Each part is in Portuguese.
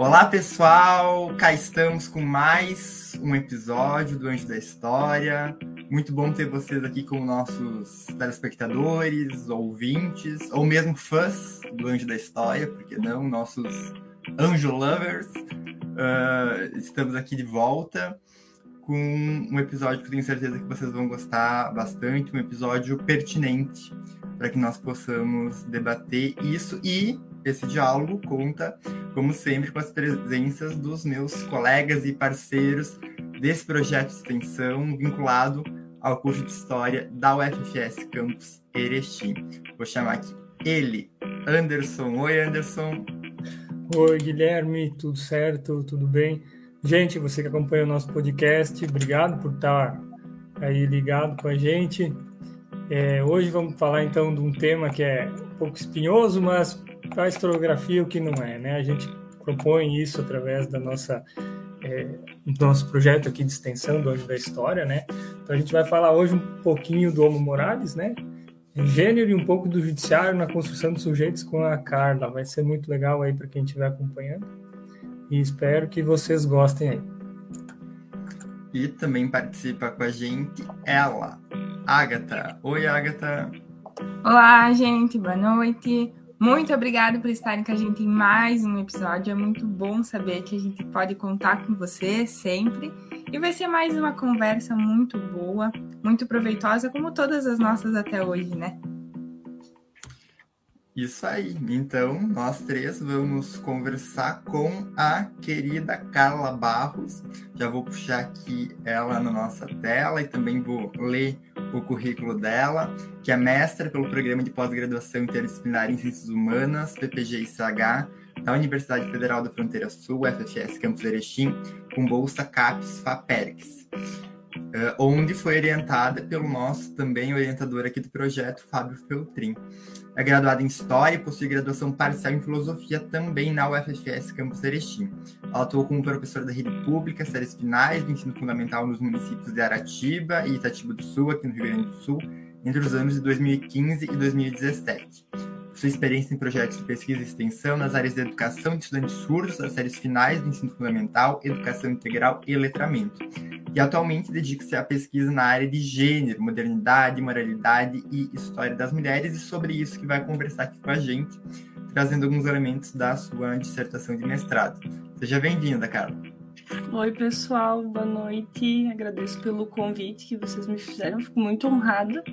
Olá, pessoal! Cá estamos com mais um episódio do Anjo da História. Muito bom ter vocês aqui como nossos telespectadores, ouvintes, ou mesmo fãs do Anjo da História, porque não, nossos anjo lovers. Uh, estamos aqui de volta com um episódio que tenho certeza que vocês vão gostar bastante, um episódio pertinente para que nós possamos debater isso e esse diálogo conta, como sempre, com as presenças dos meus colegas e parceiros desse projeto de extensão vinculado ao curso de História da UFFS Campus Erechim. Vou chamar aqui ele, Anderson. Oi, Anderson. Oi, Guilherme, tudo certo? Tudo bem? Gente, você que acompanha o nosso podcast, obrigado por estar aí ligado com a gente. É, hoje vamos falar então de um tema que é um pouco espinhoso, mas a historiografia o que não é, né? A gente propõe isso através da nossa é, do nosso projeto aqui de extensão do Anjo da História, né? Então a gente vai falar hoje um pouquinho do Homo Morales, né? Gênero e um pouco do judiciário na construção dos sujeitos com a Carla. Vai ser muito legal aí para quem estiver acompanhando. E espero que vocês gostem aí. E também participa com a gente ela, Agatha. Oi, Agatha. Olá, gente. Boa noite. Muito obrigada por estarem com a gente em mais um episódio. É muito bom saber que a gente pode contar com você sempre. E vai ser mais uma conversa muito boa, muito proveitosa, como todas as nossas até hoje, né? Isso aí. Então, nós três vamos conversar com a querida Carla Barros. Já vou puxar aqui ela na nossa tela e também vou ler o currículo dela, que é mestra pelo Programa de Pós-Graduação Interdisciplinar em Ciências Humanas, PPG-ICH, da Universidade Federal da Fronteira Sul, FFS Campus Erechim, com bolsa CAPES FAPERX. Uh, onde foi orientada pelo nosso também orientador aqui do projeto, Fábio Feltrin. É graduada em História e possui graduação parcial em Filosofia também na UFFS Campus Erechim. Ela atuou como professora da rede pública, séries finais do ensino fundamental nos municípios de Aratiba e Itatiba do Sul, aqui no Rio Grande do Sul, entre os anos de 2015 e 2017 sua experiência em projetos de pesquisa e extensão nas áreas de educação de estudantes surdos, das séries finais do ensino fundamental, educação integral e letramento. E atualmente dedica-se à pesquisa na área de gênero, modernidade, moralidade e história das mulheres, e sobre isso que vai conversar aqui com a gente, trazendo alguns elementos da sua dissertação de mestrado. Seja bem-vinda, Carla. Oi, pessoal, boa noite. Agradeço pelo convite que vocês me fizeram, fico muito honrada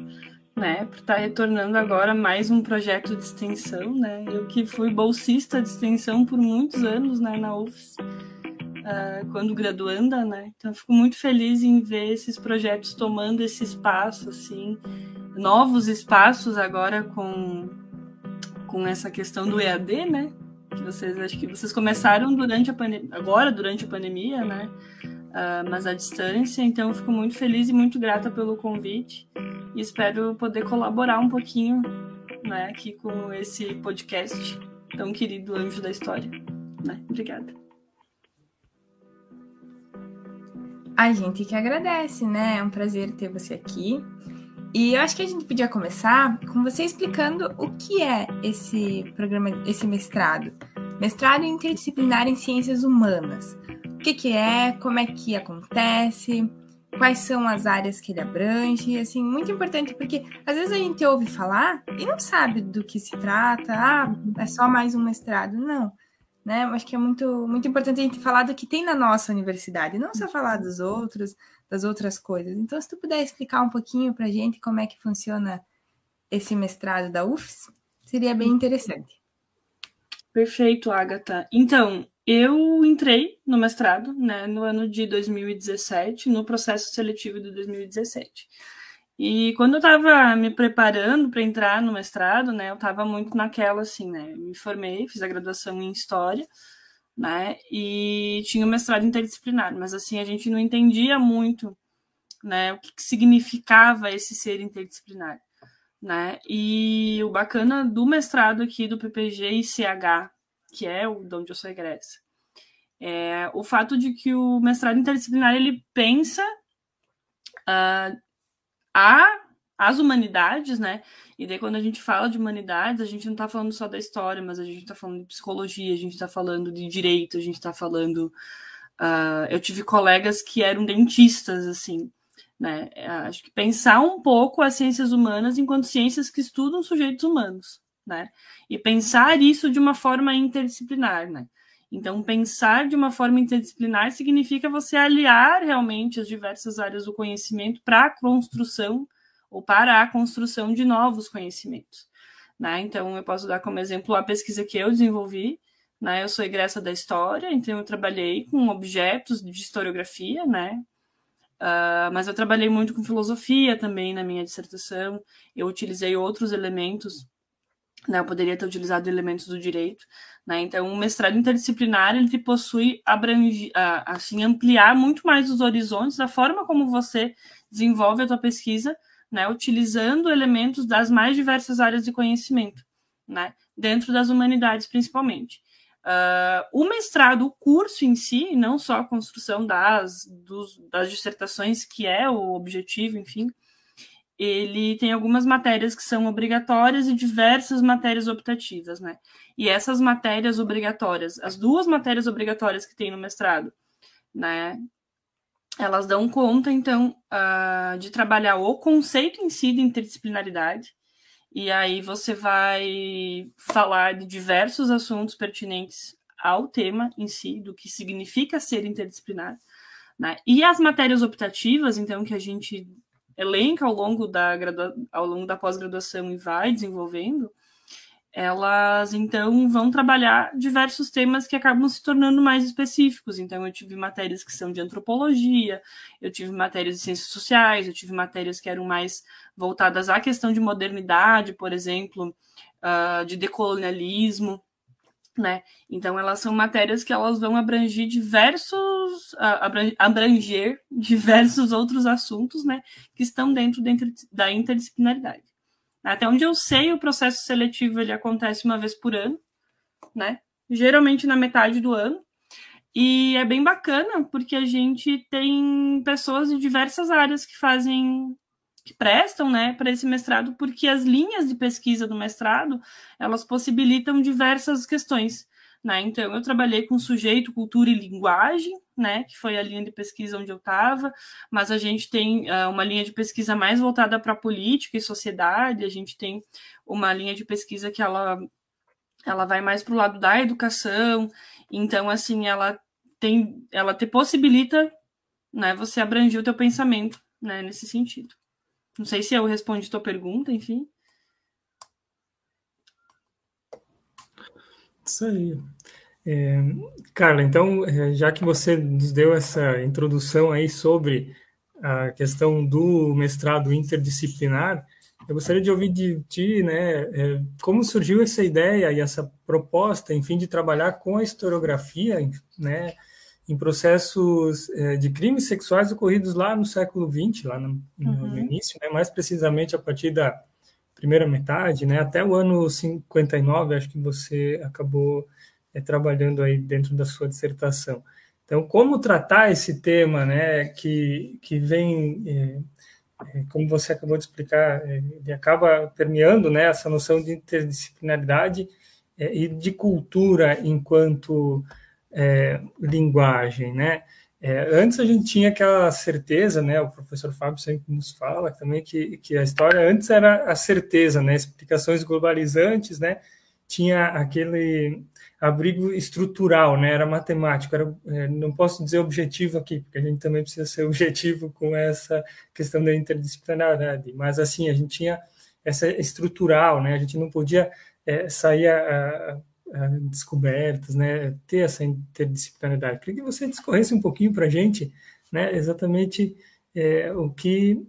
né, por estar tá retornando agora mais um projeto de extensão, né? Eu que fui bolsista de extensão por muitos anos, né, na UFS, uh, quando graduanda, né? Então fico muito feliz em ver esses projetos tomando esse espaço, assim, novos espaços agora com com essa questão do EAD, né? Que vocês acho que vocês começaram durante a agora durante a pandemia, né? Uh, mas à distância. Então fico muito feliz e muito grata pelo convite e espero poder colaborar um pouquinho né, aqui com esse podcast tão querido Anjo da História. Né? Obrigada. A gente que agradece, né? É um prazer ter você aqui. E eu acho que a gente podia começar com você explicando o que é esse programa, esse mestrado. Mestrado interdisciplinar em ciências humanas. O que, que é, como é que acontece, quais são as áreas que ele abrange, assim, muito importante, porque às vezes a gente ouve falar e não sabe do que se trata, ah, é só mais um mestrado, não. Né? Acho que é muito, muito importante a gente falar do que tem na nossa universidade, não só falar dos outros, das outras coisas. Então, se tu puder explicar um pouquinho para a gente como é que funciona esse mestrado da UFS, seria bem interessante. Perfeito, Agatha. Então, eu entrei no mestrado, né, no ano de 2017, no processo seletivo de 2017. E quando eu estava me preparando para entrar no mestrado, né, eu estava muito naquela assim, né, me formei, fiz a graduação em história, né, e tinha o mestrado interdisciplinar, mas assim a gente não entendia muito, né, o que, que significava esse ser interdisciplinar, né? E o bacana do mestrado aqui do PPG e CH que é o de onde eu sou egressa. É, o fato de que o mestrado interdisciplinar ele pensa uh, a as humanidades, né? E daí, quando a gente fala de humanidades, a gente não está falando só da história, mas a gente está falando de psicologia, a gente está falando de direito, a gente está falando. Uh, eu tive colegas que eram dentistas, assim, né? Acho que pensar um pouco as ciências humanas enquanto ciências que estudam sujeitos humanos, né? E pensar isso de uma forma interdisciplinar, né? Então, pensar de uma forma interdisciplinar significa você aliar realmente as diversas áreas do conhecimento para a construção ou para a construção de novos conhecimentos. Né? Então, eu posso dar como exemplo a pesquisa que eu desenvolvi. Né? Eu sou egressa da história, então eu trabalhei com objetos de historiografia, né? Uh, mas eu trabalhei muito com filosofia também na minha dissertação. Eu utilizei outros elementos, né? Eu poderia ter utilizado elementos do direito, né? Então, o mestrado interdisciplinar ele possui abrange, assim ampliar muito mais os horizontes da forma como você desenvolve a tua pesquisa, né? Utilizando elementos das mais diversas áreas de conhecimento, né? Dentro das humanidades, principalmente. Uh, o mestrado, o curso em si, não só a construção das, dos, das dissertações, que é o objetivo, enfim, ele tem algumas matérias que são obrigatórias e diversas matérias optativas, né? E essas matérias obrigatórias, as duas matérias obrigatórias que tem no mestrado, né? Elas dão conta, então, uh, de trabalhar o conceito em si de interdisciplinaridade, e aí você vai falar de diversos assuntos pertinentes ao tema em si, do que significa ser interdisciplinar. Né? E as matérias optativas, então, que a gente elenca ao longo da, ao longo da pós-graduação e vai desenvolvendo, elas então vão trabalhar diversos temas que acabam se tornando mais específicos. Então, eu tive matérias que são de antropologia, eu tive matérias de ciências sociais, eu tive matérias que eram mais voltadas à questão de modernidade, por exemplo, uh, de decolonialismo, né? Então, elas são matérias que elas vão abranger diversos, abranger diversos outros assuntos, né, que estão dentro da interdisciplinaridade. Até onde eu sei, o processo seletivo ele acontece uma vez por ano, né? Geralmente na metade do ano. E é bem bacana, porque a gente tem pessoas de diversas áreas que fazem, que prestam, né, para esse mestrado, porque as linhas de pesquisa do mestrado, elas possibilitam diversas questões. Né? Então, eu trabalhei com sujeito, cultura e linguagem, né? que foi a linha de pesquisa onde eu estava, mas a gente tem uh, uma linha de pesquisa mais voltada para política e sociedade, a gente tem uma linha de pesquisa que ela, ela vai mais para o lado da educação, então, assim, ela tem, ela te possibilita né, você abranger o teu pensamento né, nesse sentido. Não sei se eu respondi tua pergunta, enfim. Isso aí. É, Carla, então, é, já que você nos deu essa introdução aí sobre a questão do mestrado interdisciplinar, eu gostaria de ouvir de ti, né, é, como surgiu essa ideia e essa proposta, enfim, de trabalhar com a historiografia, né, em processos é, de crimes sexuais ocorridos lá no século XX, lá no, no uhum. início, né, mais precisamente a partir da primeira metade, né, até o ano 59, acho que você acabou é, trabalhando aí dentro da sua dissertação. Então, como tratar esse tema, né, que, que vem, é, como você acabou de explicar, ele acaba permeando, né, essa noção de interdisciplinaridade e de cultura enquanto é, linguagem, né? É, antes a gente tinha aquela certeza, né? O professor Fábio sempre nos fala também que, que a história antes era a certeza, né? Explicações globalizantes, né? Tinha aquele abrigo estrutural, né? Era matemático. Era, é, não posso dizer objetivo aqui, porque a gente também precisa ser objetivo com essa questão da interdisciplinaridade. Mas assim a gente tinha essa estrutural, né? A gente não podia é, sair a, a descobertas, né, ter essa interdisciplinaridade. Queria que você discorresse um pouquinho para a gente, né, exatamente é, o que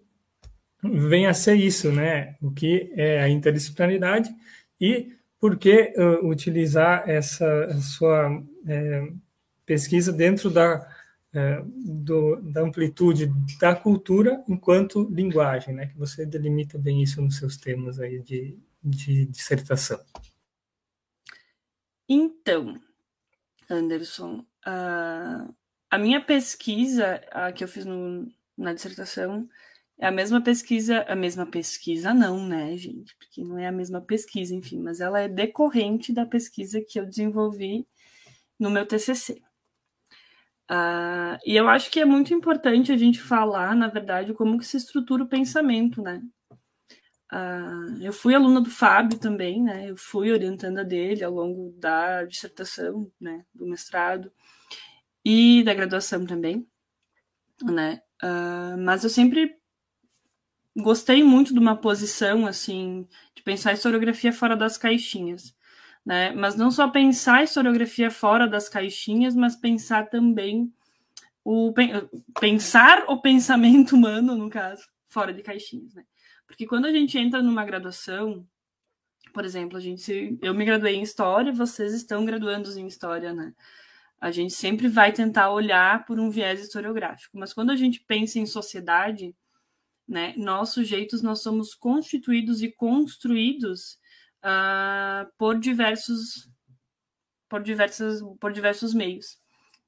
vem a ser isso, né, o que é a interdisciplinaridade e por que uh, utilizar essa sua é, pesquisa dentro da, é, do, da amplitude da cultura enquanto linguagem, né, que você delimita bem isso nos seus temas aí de, de dissertação. Então, Anderson, uh, a minha pesquisa a que eu fiz no, na dissertação, É a mesma pesquisa, a mesma pesquisa não, né, gente? Porque não é a mesma pesquisa, enfim, mas ela é decorrente da pesquisa que eu desenvolvi no meu TCC. Uh, e eu acho que é muito importante a gente falar, na verdade, como que se estrutura o pensamento, né? Uh, eu fui aluna do Fábio também, né? Eu fui orientando a dele ao longo da dissertação, né? Do mestrado e da graduação também, né? Uh, mas eu sempre gostei muito de uma posição assim de pensar a historiografia fora das caixinhas, né? Mas não só pensar a historiografia fora das caixinhas, mas pensar também o pensar o pensamento humano, no caso, fora de caixinhas, né? Porque quando a gente entra numa graduação, por exemplo, a gente, eu me graduei em história, vocês estão graduando em história, né? A gente sempre vai tentar olhar por um viés historiográfico, mas quando a gente pensa em sociedade, né, nós sujeitos nós somos constituídos e construídos uh, por diversos por diversas por diversos meios,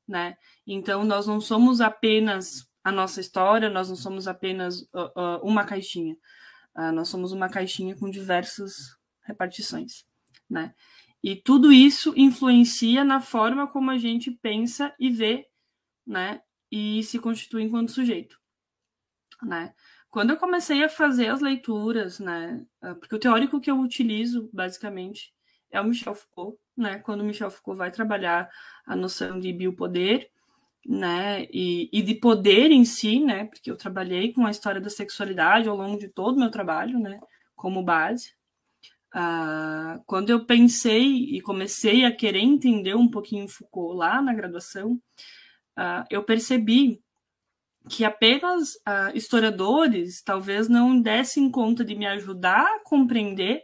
né? Então nós não somos apenas a nossa história, nós não somos apenas uh, uh, uma caixinha. Uh, nós somos uma caixinha com diversas repartições, né? E tudo isso influencia na forma como a gente pensa e vê, né? E se constitui enquanto sujeito, né? Quando eu comecei a fazer as leituras, né? Ah, porque o teórico que eu utilizo, basicamente, é o Michel Foucault, né? Quando o Michel Foucault vai trabalhar a noção de biopoder, né, e, e, de poder em si, né, porque eu trabalhei com a história da sexualidade ao longo de todo o meu trabalho, né, como base. Ah, quando eu pensei e comecei a querer entender um pouquinho Foucault lá na graduação, ah, eu percebi que apenas ah, historiadores talvez não dessem conta de me ajudar a compreender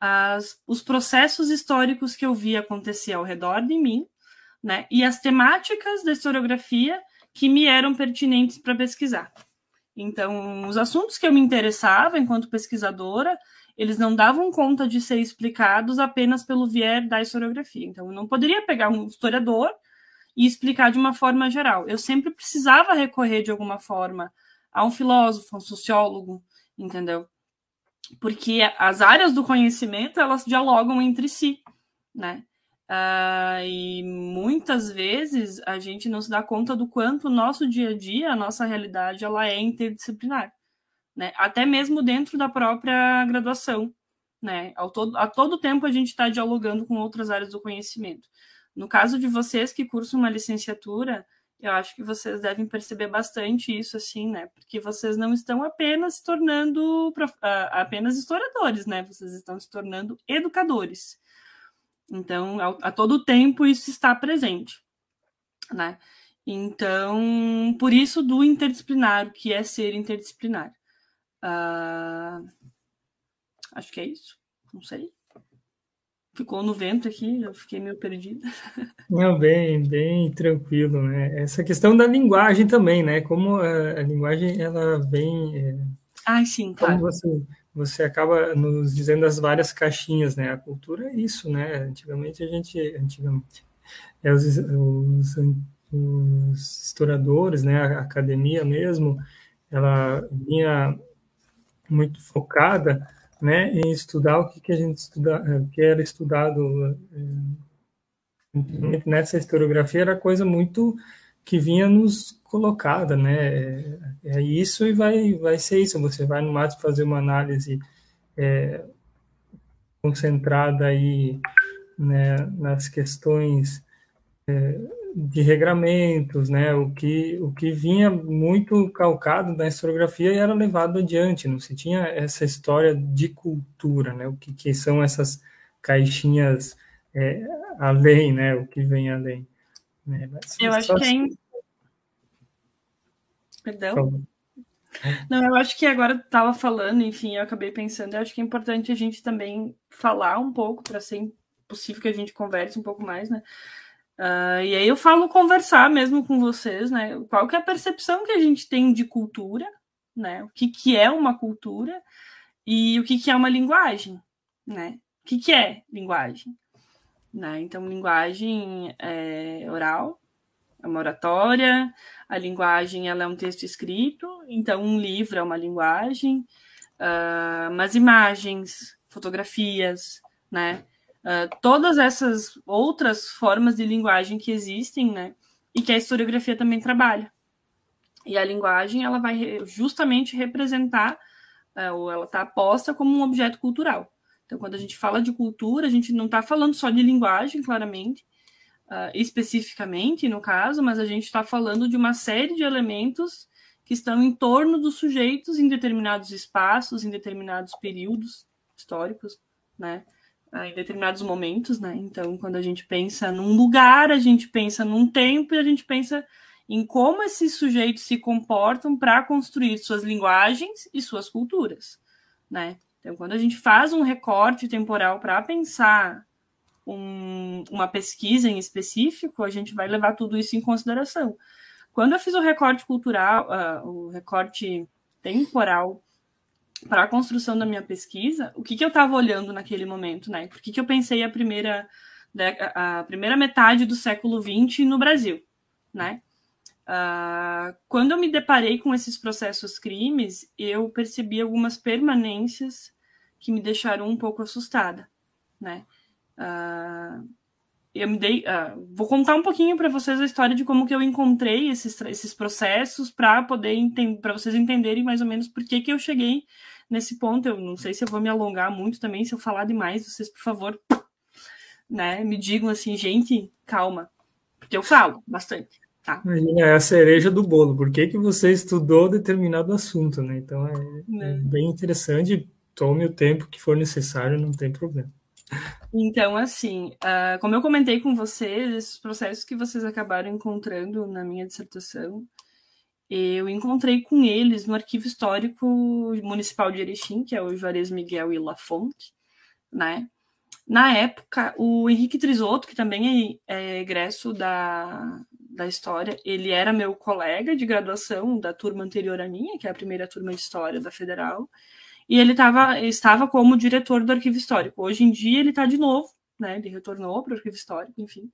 as, os processos históricos que eu vi acontecer ao redor de mim né? E as temáticas da historiografia que me eram pertinentes para pesquisar. Então, os assuntos que eu me interessava enquanto pesquisadora, eles não davam conta de ser explicados apenas pelo viés da historiografia. Então, eu não poderia pegar um historiador e explicar de uma forma geral. Eu sempre precisava recorrer de alguma forma a um filósofo, a um sociólogo, entendeu? Porque as áreas do conhecimento, elas dialogam entre si, né? Uh, e muitas vezes a gente não se dá conta do quanto o nosso dia a dia, a nossa realidade, ela é interdisciplinar, né? Até mesmo dentro da própria graduação, né? Ao todo, a todo tempo a gente está dialogando com outras áreas do conhecimento. No caso de vocês que cursam uma licenciatura, eu acho que vocês devem perceber bastante isso, assim, né? Porque vocês não estão apenas se tornando uh, apenas historiadores, né? Vocês estão se tornando educadores. Então, a, a todo tempo isso está presente, né? Então, por isso do interdisciplinar, o que é ser interdisciplinar. Uh, acho que é isso. Não sei. Ficou no vento aqui, eu fiquei meio perdida. Não, bem, bem tranquilo, né? Essa questão da linguagem também, né? Como a, a linguagem ela vem. É... Ah, sim, claro. Como você você acaba nos dizendo as várias caixinhas, né? A cultura é isso, né? Antigamente a gente, antigamente, é os, os, os historiadores, né? A academia mesmo, ela vinha muito focada, né? Em estudar o que, que a gente estuda, o que era estudado é, nessa historiografia era coisa muito que vinha nos colocada, né? É, é isso e vai, vai ser isso. Você vai no máximo fazer uma análise é, concentrada aí né, nas questões é, de regramentos, né? O que, o que vinha muito calcado da historiografia e era levado adiante. Não se tinha essa história de cultura, né? O que, que são essas caixinhas é, além, né? O que vem além. Né? Eu acho que é Perdão? Não, eu acho que agora estava falando, enfim, eu acabei pensando, eu acho que é importante a gente também falar um pouco, para ser possível que a gente converse um pouco mais, né? Uh, e aí eu falo conversar mesmo com vocês, né? Qual que é a percepção que a gente tem de cultura, né? O que, que é uma cultura e o que, que é uma linguagem, né? O que, que é linguagem? Né? Então, linguagem é oral, É uma oratória, a linguagem ela é um texto escrito, então um livro é uma linguagem, uh, mas imagens, fotografias, né? Uh, todas essas outras formas de linguagem que existem, né? E que a historiografia também trabalha. E a linguagem ela vai justamente representar, uh, ou ela está posta como um objeto cultural. Então, quando a gente fala de cultura, a gente não está falando só de linguagem, claramente, uh, especificamente no caso, mas a gente está falando de uma série de elementos que estão em torno dos sujeitos em determinados espaços, em determinados períodos históricos, né? Uh, em determinados momentos, né? Então, quando a gente pensa num lugar, a gente pensa num tempo e a gente pensa em como esses sujeitos se comportam para construir suas linguagens e suas culturas, né? Então, quando a gente faz um recorte temporal para pensar um, uma pesquisa em específico, a gente vai levar tudo isso em consideração. Quando eu fiz o recorte cultural, uh, o recorte temporal para a construção da minha pesquisa, o que, que eu estava olhando naquele momento, né? Por que, que eu pensei a primeira, a primeira metade do século XX no Brasil, né? Uh, quando eu me deparei com esses processos crimes, eu percebi algumas permanências que me deixaram um pouco assustada, né? Uh, eu me dei, uh, vou contar um pouquinho para vocês a história de como que eu encontrei esses, esses processos para poder para vocês entenderem mais ou menos por que que eu cheguei nesse ponto. Eu não sei se eu vou me alongar muito também, se eu falar demais, vocês por favor, né, me digam assim, gente, calma, porque eu falo bastante. Tá. É a cereja do bolo. Por que, que você estudou determinado assunto, né? Então é, é. é bem interessante tome o tempo que for necessário, não tem problema. Então, assim, uh, como eu comentei com vocês, esses processos que vocês acabaram encontrando na minha dissertação, eu encontrei com eles no Arquivo Histórico Municipal de Erechim, que é o Juarez Miguel e Lafonte, né? Na época, o Henrique Trisotto, que também é, é egresso da, da História, ele era meu colega de graduação da turma anterior à minha, que é a primeira turma de História da Federal, e ele tava, estava como diretor do arquivo histórico. Hoje em dia ele está de novo, né? Ele retornou para o arquivo histórico, enfim.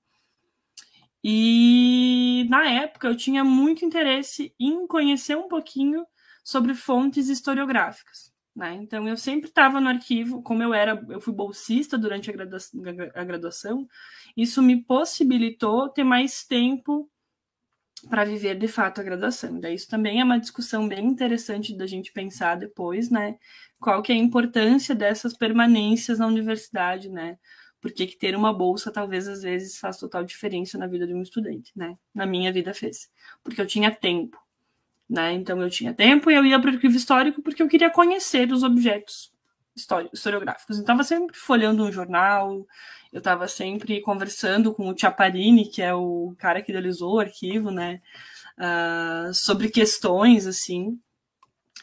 E na época eu tinha muito interesse em conhecer um pouquinho sobre fontes historiográficas. Né? Então eu sempre estava no arquivo, como eu era, eu fui bolsista durante a graduação, a graduação, isso me possibilitou ter mais tempo para viver de fato a graduação. Daí isso também é uma discussão bem interessante da gente pensar depois, né? Qual que é a importância dessas permanências na universidade, né? Por que, que ter uma bolsa talvez às vezes faz total diferença na vida de um estudante, né? Na minha vida fez. Porque eu tinha tempo, né? Então eu tinha tempo e eu ia para o arquivo histórico porque eu queria conhecer os objetos historiográficos. Então, estava sempre folhando um jornal, eu estava sempre conversando com o Chiaparini, que é o cara que idealizou o arquivo, né, uh, sobre questões, assim.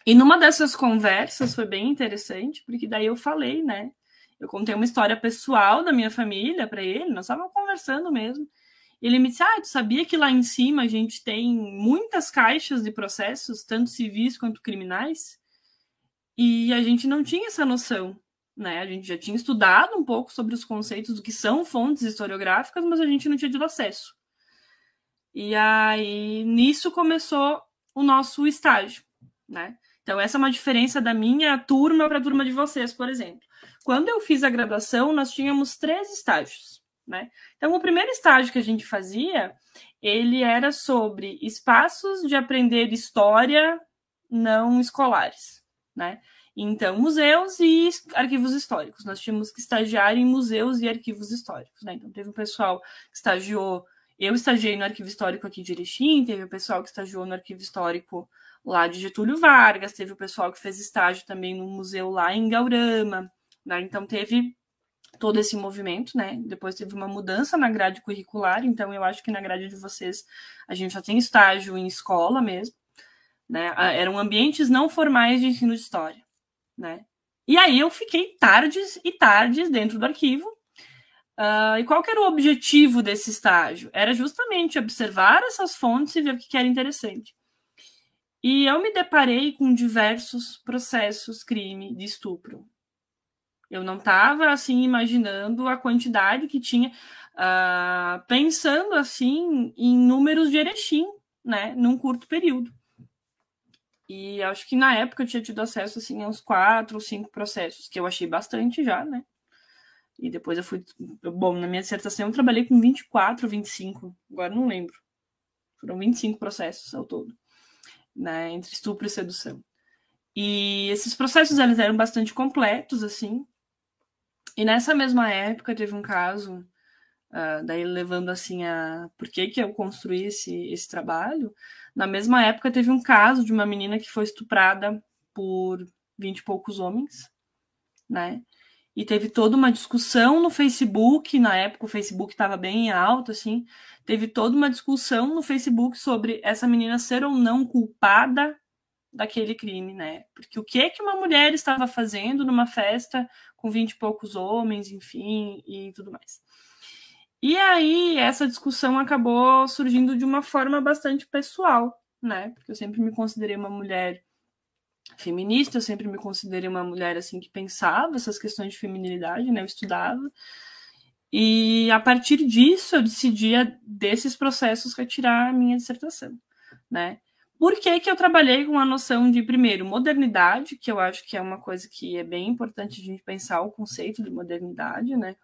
E numa dessas conversas foi bem interessante, porque daí eu falei, né, eu contei uma história pessoal da minha família para ele, nós estávamos conversando mesmo. Ele me disse: Ah, tu sabia que lá em cima a gente tem muitas caixas de processos, tanto civis quanto criminais? E a gente não tinha essa noção né? A gente já tinha estudado um pouco sobre os conceitos do que são fontes historiográficas, mas a gente não tinha tido acesso. E aí nisso começou o nosso estágio, né? Então essa é uma diferença da minha turma para a turma de vocês, por exemplo. Quando eu fiz a graduação, nós tínhamos três estágios, né? Então o primeiro estágio que a gente fazia, ele era sobre espaços de aprender história não escolares, né? Então, museus e arquivos históricos. Nós tínhamos que estagiar em museus e arquivos históricos. Né? Então, teve um pessoal que estagiou. Eu estagiei no arquivo histórico aqui de Erechim, teve o pessoal que estagiou no arquivo histórico lá de Getúlio Vargas, teve o pessoal que fez estágio também no museu lá em Gaurama. Né? Então, teve todo esse movimento, né? Depois teve uma mudança na grade curricular, então eu acho que na grade de vocês a gente já tem estágio em escola mesmo, né? Eram ambientes não formais de ensino de história né? E aí eu fiquei tardes e tardes dentro do arquivo. Uh, e qual era o objetivo desse estágio? Era justamente observar essas fontes e ver o que era interessante. E eu me deparei com diversos processos crime de estupro. Eu não estava assim imaginando a quantidade que tinha, uh, pensando assim em números de Erechim, né, num curto período. E acho que na época eu tinha tido acesso assim, a uns quatro ou cinco processos, que eu achei bastante já, né? E depois eu fui. Bom, na minha dissertação eu trabalhei com 24, 25, agora não lembro. Foram 25 processos ao todo, né? Entre estupro e sedução. E esses processos eles eram bastante completos, assim. E nessa mesma época teve um caso, uh, daí levando assim a. Por que, que eu construí esse, esse trabalho? Na mesma época, teve um caso de uma menina que foi estuprada por vinte e poucos homens, né? E teve toda uma discussão no Facebook, na época o Facebook estava bem alto, assim, teve toda uma discussão no Facebook sobre essa menina ser ou não culpada daquele crime, né? Porque o que é que uma mulher estava fazendo numa festa com vinte e poucos homens, enfim, e tudo mais. E aí essa discussão acabou surgindo de uma forma bastante pessoal, né? Porque eu sempre me considerei uma mulher feminista, eu sempre me considerei uma mulher assim que pensava essas questões de feminilidade, né? Eu estudava. E a partir disso eu decidia desses processos retirar a minha dissertação, né? Por que, que eu trabalhei com a noção de, primeiro, modernidade, que eu acho que é uma coisa que é bem importante a gente pensar o conceito de modernidade, né?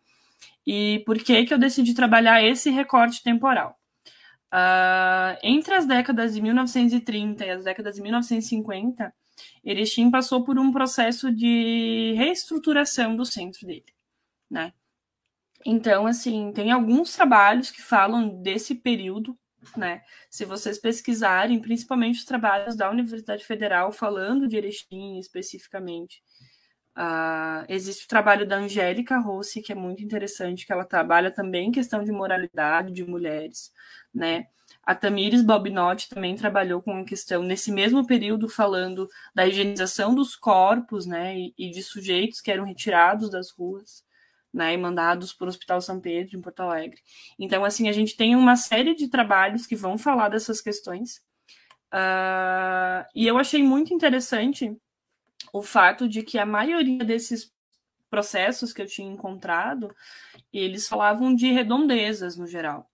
E por que, que eu decidi trabalhar esse recorte temporal? Uh, entre as décadas de 1930 e as décadas de 1950, Erechim passou por um processo de reestruturação do centro dele, né? Então, assim, tem alguns trabalhos que falam desse período, né? Se vocês pesquisarem, principalmente os trabalhos da Universidade Federal falando de Erechim especificamente, Uh, existe o trabalho da Angélica Rossi, que é muito interessante, que ela trabalha também em questão de moralidade de mulheres, né? A Tamires Bobinotti também trabalhou com a questão, nesse mesmo período, falando da higienização dos corpos, né, e, e de sujeitos que eram retirados das ruas, né, e mandados para o Hospital São Pedro, em Porto Alegre. Então, assim, a gente tem uma série de trabalhos que vão falar dessas questões, uh, e eu achei muito interessante o fato de que a maioria desses processos que eu tinha encontrado, eles falavam de redondezas no geral,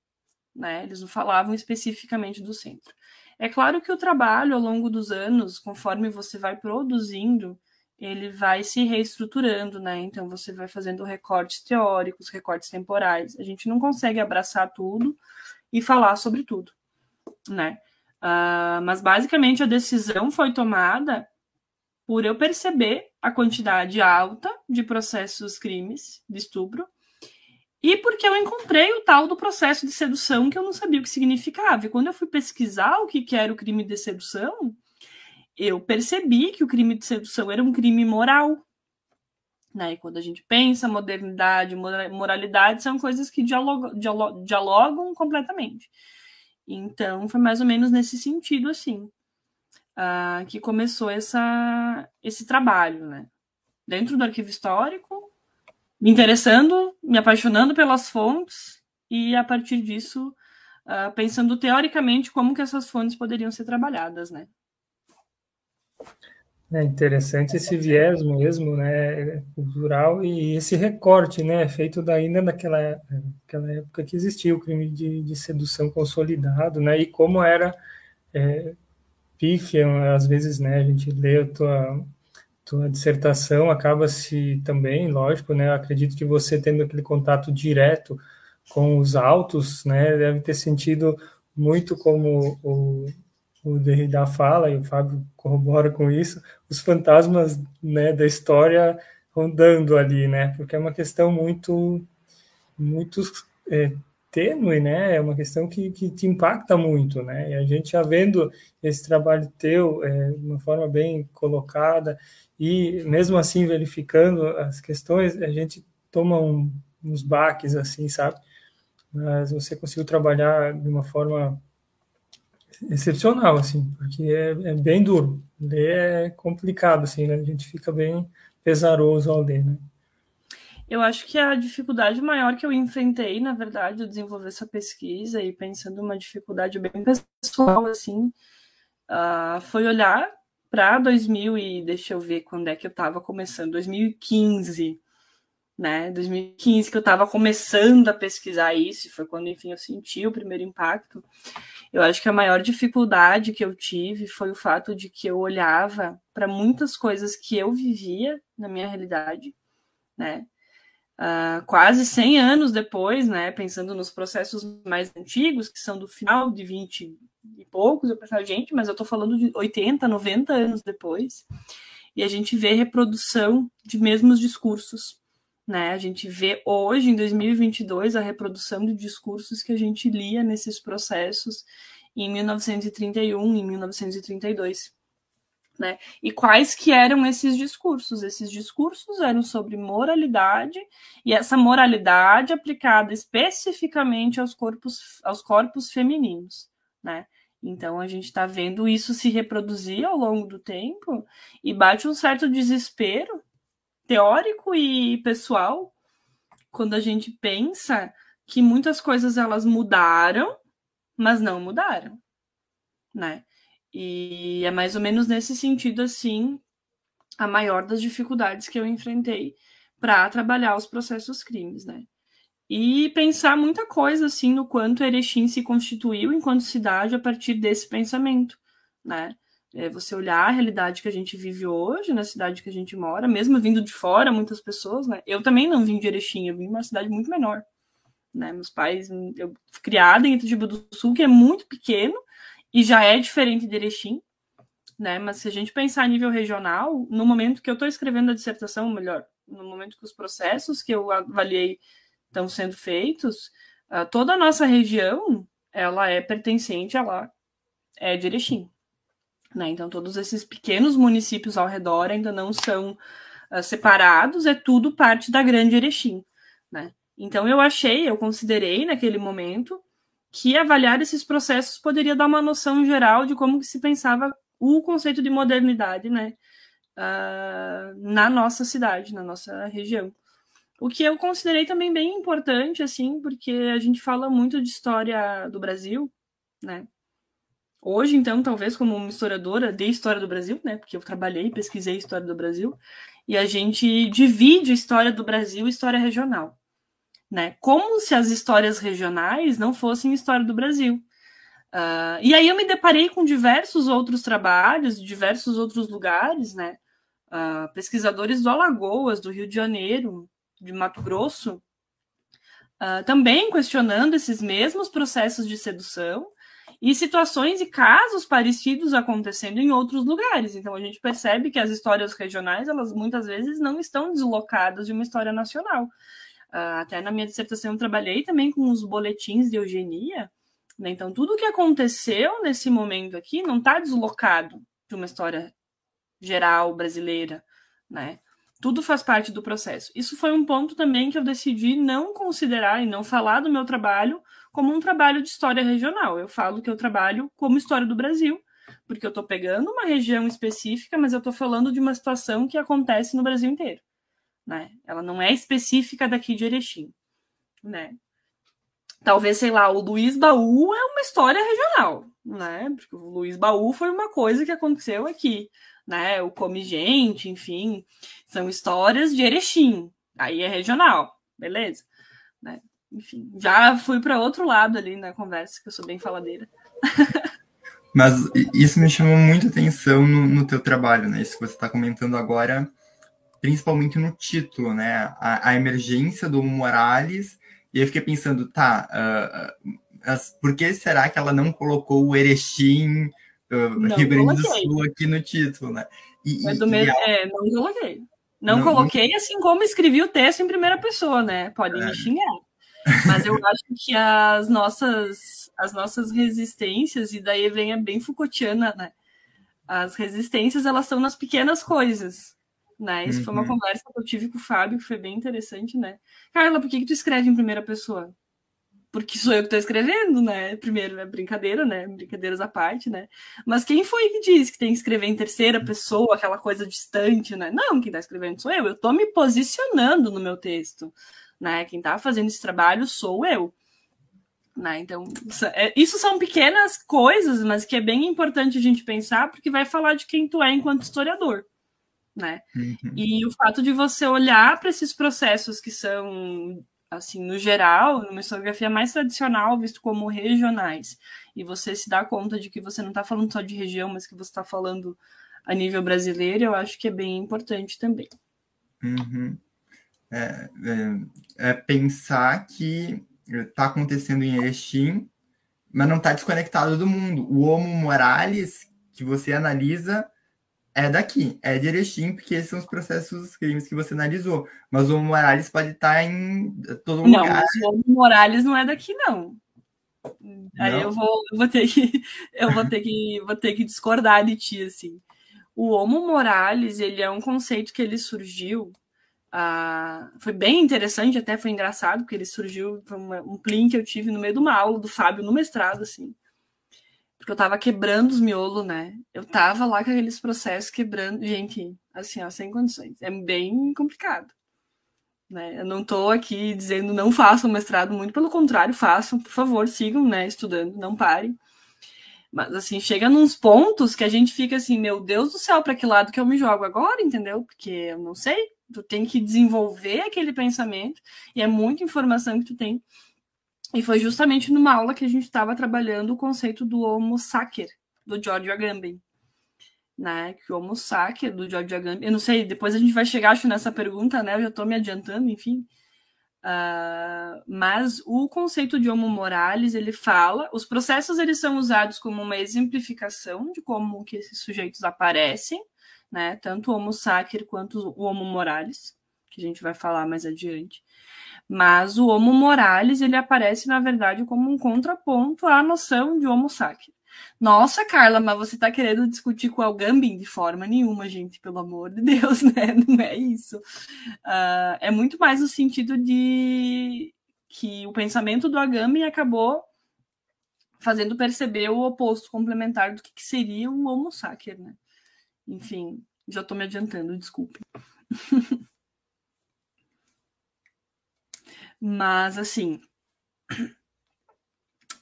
né? Eles não falavam especificamente do centro. É claro que o trabalho ao longo dos anos, conforme você vai produzindo, ele vai se reestruturando, né? Então você vai fazendo recortes teóricos, recortes temporais. A gente não consegue abraçar tudo e falar sobre tudo, né? Uh, mas basicamente a decisão foi tomada por eu perceber a quantidade alta de processos crimes de estupro e porque eu encontrei o tal do processo de sedução que eu não sabia o que significava. E quando eu fui pesquisar o que era o crime de sedução, eu percebi que o crime de sedução era um crime moral. Né? E quando a gente pensa modernidade, moralidade, são coisas que dialogam, dialogam completamente. Então, foi mais ou menos nesse sentido, assim uh, que começou essa, esse trabalho, né? Dentro do arquivo histórico, me interessando, me apaixonando pelas fontes e a partir disso uh, pensando teoricamente como que essas fontes poderiam ser trabalhadas, né? É interessante esse viés mesmo, né, cultural e esse recorte, né, feito ainda naquela, naquela época que existia o crime de, de sedução consolidado, né, e como era é, pífia, às vezes, né, a gente lê a tua, tua dissertação, acaba se também, lógico, né, acredito que você tendo aquele contato direto com os autos, né, deve ter sentido muito como o, o Derrida fala, e o Fábio corrobora com isso, os fantasmas, né, da história rondando ali, né, porque é uma questão muito, muito é, tênue, né? É uma questão que, que te impacta muito, né? E a gente já vendo esse trabalho teu é, de uma forma bem colocada e mesmo assim verificando as questões, a gente toma um, uns baques assim, sabe? Mas você conseguiu trabalhar de uma forma excepcional, assim, porque é, é bem duro. Ler é complicado, assim, né? A gente fica bem pesaroso ao ler, né? Eu acho que a dificuldade maior que eu enfrentei, na verdade, ao desenvolver essa pesquisa e pensando uma dificuldade bem pessoal, assim, uh, foi olhar para 2000 e deixa eu ver quando é que eu estava começando, 2015, né? 2015 que eu estava começando a pesquisar isso, foi quando, enfim, eu senti o primeiro impacto. Eu acho que a maior dificuldade que eu tive foi o fato de que eu olhava para muitas coisas que eu vivia na minha realidade, né? Uh, quase 100 anos depois, né, pensando nos processos mais antigos, que são do final de 20 e poucos, eu pensava, gente, mas eu estou falando de 80, 90 anos depois, e a gente vê reprodução de mesmos discursos, né? A gente vê hoje, em 2022, a reprodução de discursos que a gente lia nesses processos em 1931, em 1932. Né? E quais que eram esses discursos? Esses discursos eram sobre moralidade e essa moralidade aplicada especificamente aos corpos, aos corpos femininos, né? Então a gente está vendo isso se reproduzir ao longo do tempo e bate um certo desespero teórico e pessoal quando a gente pensa que muitas coisas elas mudaram, mas não mudaram, né? E é mais ou menos nesse sentido assim a maior das dificuldades que eu enfrentei para trabalhar os processos crimes, né? E pensar muita coisa assim no quanto Erechim se constituiu enquanto cidade a partir desse pensamento, né? É você olhar a realidade que a gente vive hoje, na cidade que a gente mora, mesmo vindo de fora, muitas pessoas, né? Eu também não vim de Erechim, eu vim de uma cidade muito menor, né? Meus pais, eu criada em Itatiba do Sul, que é muito pequeno e já é diferente de Erechim, né? Mas se a gente pensar a nível regional, no momento que eu estou escrevendo a dissertação, melhor, no momento que os processos que eu avaliei estão sendo feitos, uh, toda a nossa região, ela é pertencente, ela é de Erechim. Né? Então, todos esses pequenos municípios ao redor ainda não são uh, separados, é tudo parte da grande Erechim. Né? Então, eu achei, eu considerei naquele momento que avaliar esses processos poderia dar uma noção geral de como que se pensava o conceito de modernidade né? Uh, na nossa cidade, na nossa região. O que eu considerei também bem importante, assim, porque a gente fala muito de história do Brasil, né? Hoje, então, talvez como uma historiadora de história do Brasil, né? Porque eu trabalhei pesquisei história do Brasil, e a gente divide a história do Brasil e história regional, né? Como se as histórias regionais não fossem história do Brasil. Uh, e aí eu me deparei com diversos outros trabalhos, de diversos outros lugares, né? Uh, pesquisadores do Alagoas, do Rio de Janeiro, de Mato Grosso, uh, também questionando esses mesmos processos de sedução e situações e casos parecidos acontecendo em outros lugares. Então a gente percebe que as histórias regionais, elas muitas vezes não estão deslocadas de uma história nacional. Uh, até na minha dissertação eu trabalhei também com os boletins de eugenia. Né? Então tudo o que aconteceu nesse momento aqui não está deslocado de uma história geral brasileira, né? Tudo faz parte do processo. Isso foi um ponto também que eu decidi não considerar e não falar do meu trabalho como um trabalho de história regional. Eu falo que eu trabalho como história do Brasil, porque eu estou pegando uma região específica, mas eu estou falando de uma situação que acontece no Brasil inteiro. Né? Ela não é específica daqui de Erechim. Né? Talvez, sei lá, o Luiz Baú é uma história regional, né? Porque o Luiz Baú foi uma coisa que aconteceu aqui, né? O Come Gente, enfim, são histórias de Erechim. Aí é regional, beleza? Né? enfim, já fui para outro lado ali na conversa, que eu sou bem faladeira. Mas isso me chamou muita atenção no, no teu trabalho, né? Isso que você está comentando agora, principalmente no título, né? A, a, emergência do Morales. E eu fiquei pensando, tá, uh, as, por que será que ela não colocou o Erechim, uh, Rio Grande do Sul aqui no título, né? E, é, do mesmo, é, não coloquei. Não, não coloquei, não... assim como escrevi o texto em primeira pessoa, né? Pode é. me xingar. Mas eu acho que as nossas, as nossas resistências, e daí vem a bem Foucaultiana, né? As resistências, elas são nas pequenas coisas, né? Isso uhum. foi uma uhum. conversa que eu tive com o Fábio, que foi bem interessante, né? Carla, por que, que tu escreve em primeira pessoa? Porque sou eu que estou escrevendo, né? Primeiro, é brincadeira, né? Brincadeiras à parte, né? Mas quem foi que disse que tem que escrever em terceira pessoa, aquela coisa distante, né? Não, quem está escrevendo sou eu. Eu estou me posicionando no meu texto né? Quem está fazendo esse trabalho sou eu. Né? Então, é, isso são pequenas coisas, mas que é bem importante a gente pensar, porque vai falar de quem tu é enquanto historiador. Né? Uhum. E o fato de você olhar para esses processos que são assim, no geral, numa historiografia mais tradicional, visto como regionais, e você se dá conta de que você não está falando só de região, mas que você está falando a nível brasileiro, eu acho que é bem importante também. Uhum. É, é, é, pensar que está acontecendo em Erechim, mas não está desconectado do mundo. O Homo Morales, que você analisa, é daqui, é de Erechim, porque esses são os processos crimes que você analisou. Mas o Homo Morales pode estar em todo não, lugar. Não, o Homo Morales não é daqui, não. Aí não? eu vou, eu vou ter que eu vou ter que vou ter que discordar de ti assim. O Homo Morales, ele é um conceito que ele surgiu Uh, foi bem interessante, até foi engraçado, porque ele surgiu, foi uma, um plim que eu tive no meio de uma aula do Fábio no mestrado, assim. Porque eu tava quebrando os miolos, né? Eu tava lá com aqueles processos quebrando. Gente, assim, ó, sem condições. É bem complicado. Né? Eu não tô aqui dizendo não façam mestrado, muito pelo contrário, façam, por favor, sigam, né, estudando, não parem. Mas assim, chega nos pontos que a gente fica assim, meu Deus do céu, para que lado que eu me jogo agora, entendeu? Porque eu não sei, tu tem que desenvolver aquele pensamento e é muita informação que tu tem. E foi justamente numa aula que a gente estava trabalhando o conceito do Homo sacer, do George Agamben. Né? Que o Homo sacer do George Agamben, eu não sei, depois a gente vai chegar acho nessa pergunta, né? Eu já estou me adiantando, enfim. Uh, mas o conceito de Homo Morales, ele fala, os processos eles são usados como uma exemplificação de como que esses sujeitos aparecem, né? Tanto o Homo sacer quanto o Homo Morales, que a gente vai falar mais adiante. Mas o Homo Morales ele aparece, na verdade, como um contraponto à noção de Homo sacer. Nossa, Carla, mas você está querendo discutir com o Gambin de forma nenhuma, gente, pelo amor de Deus, né? Não é isso. Uh, é muito mais no sentido de que o pensamento do Agamben acabou fazendo perceber o oposto complementar do que, que seria um Homo sacer, né? Enfim, já estou me adiantando, desculpe. Mas, assim,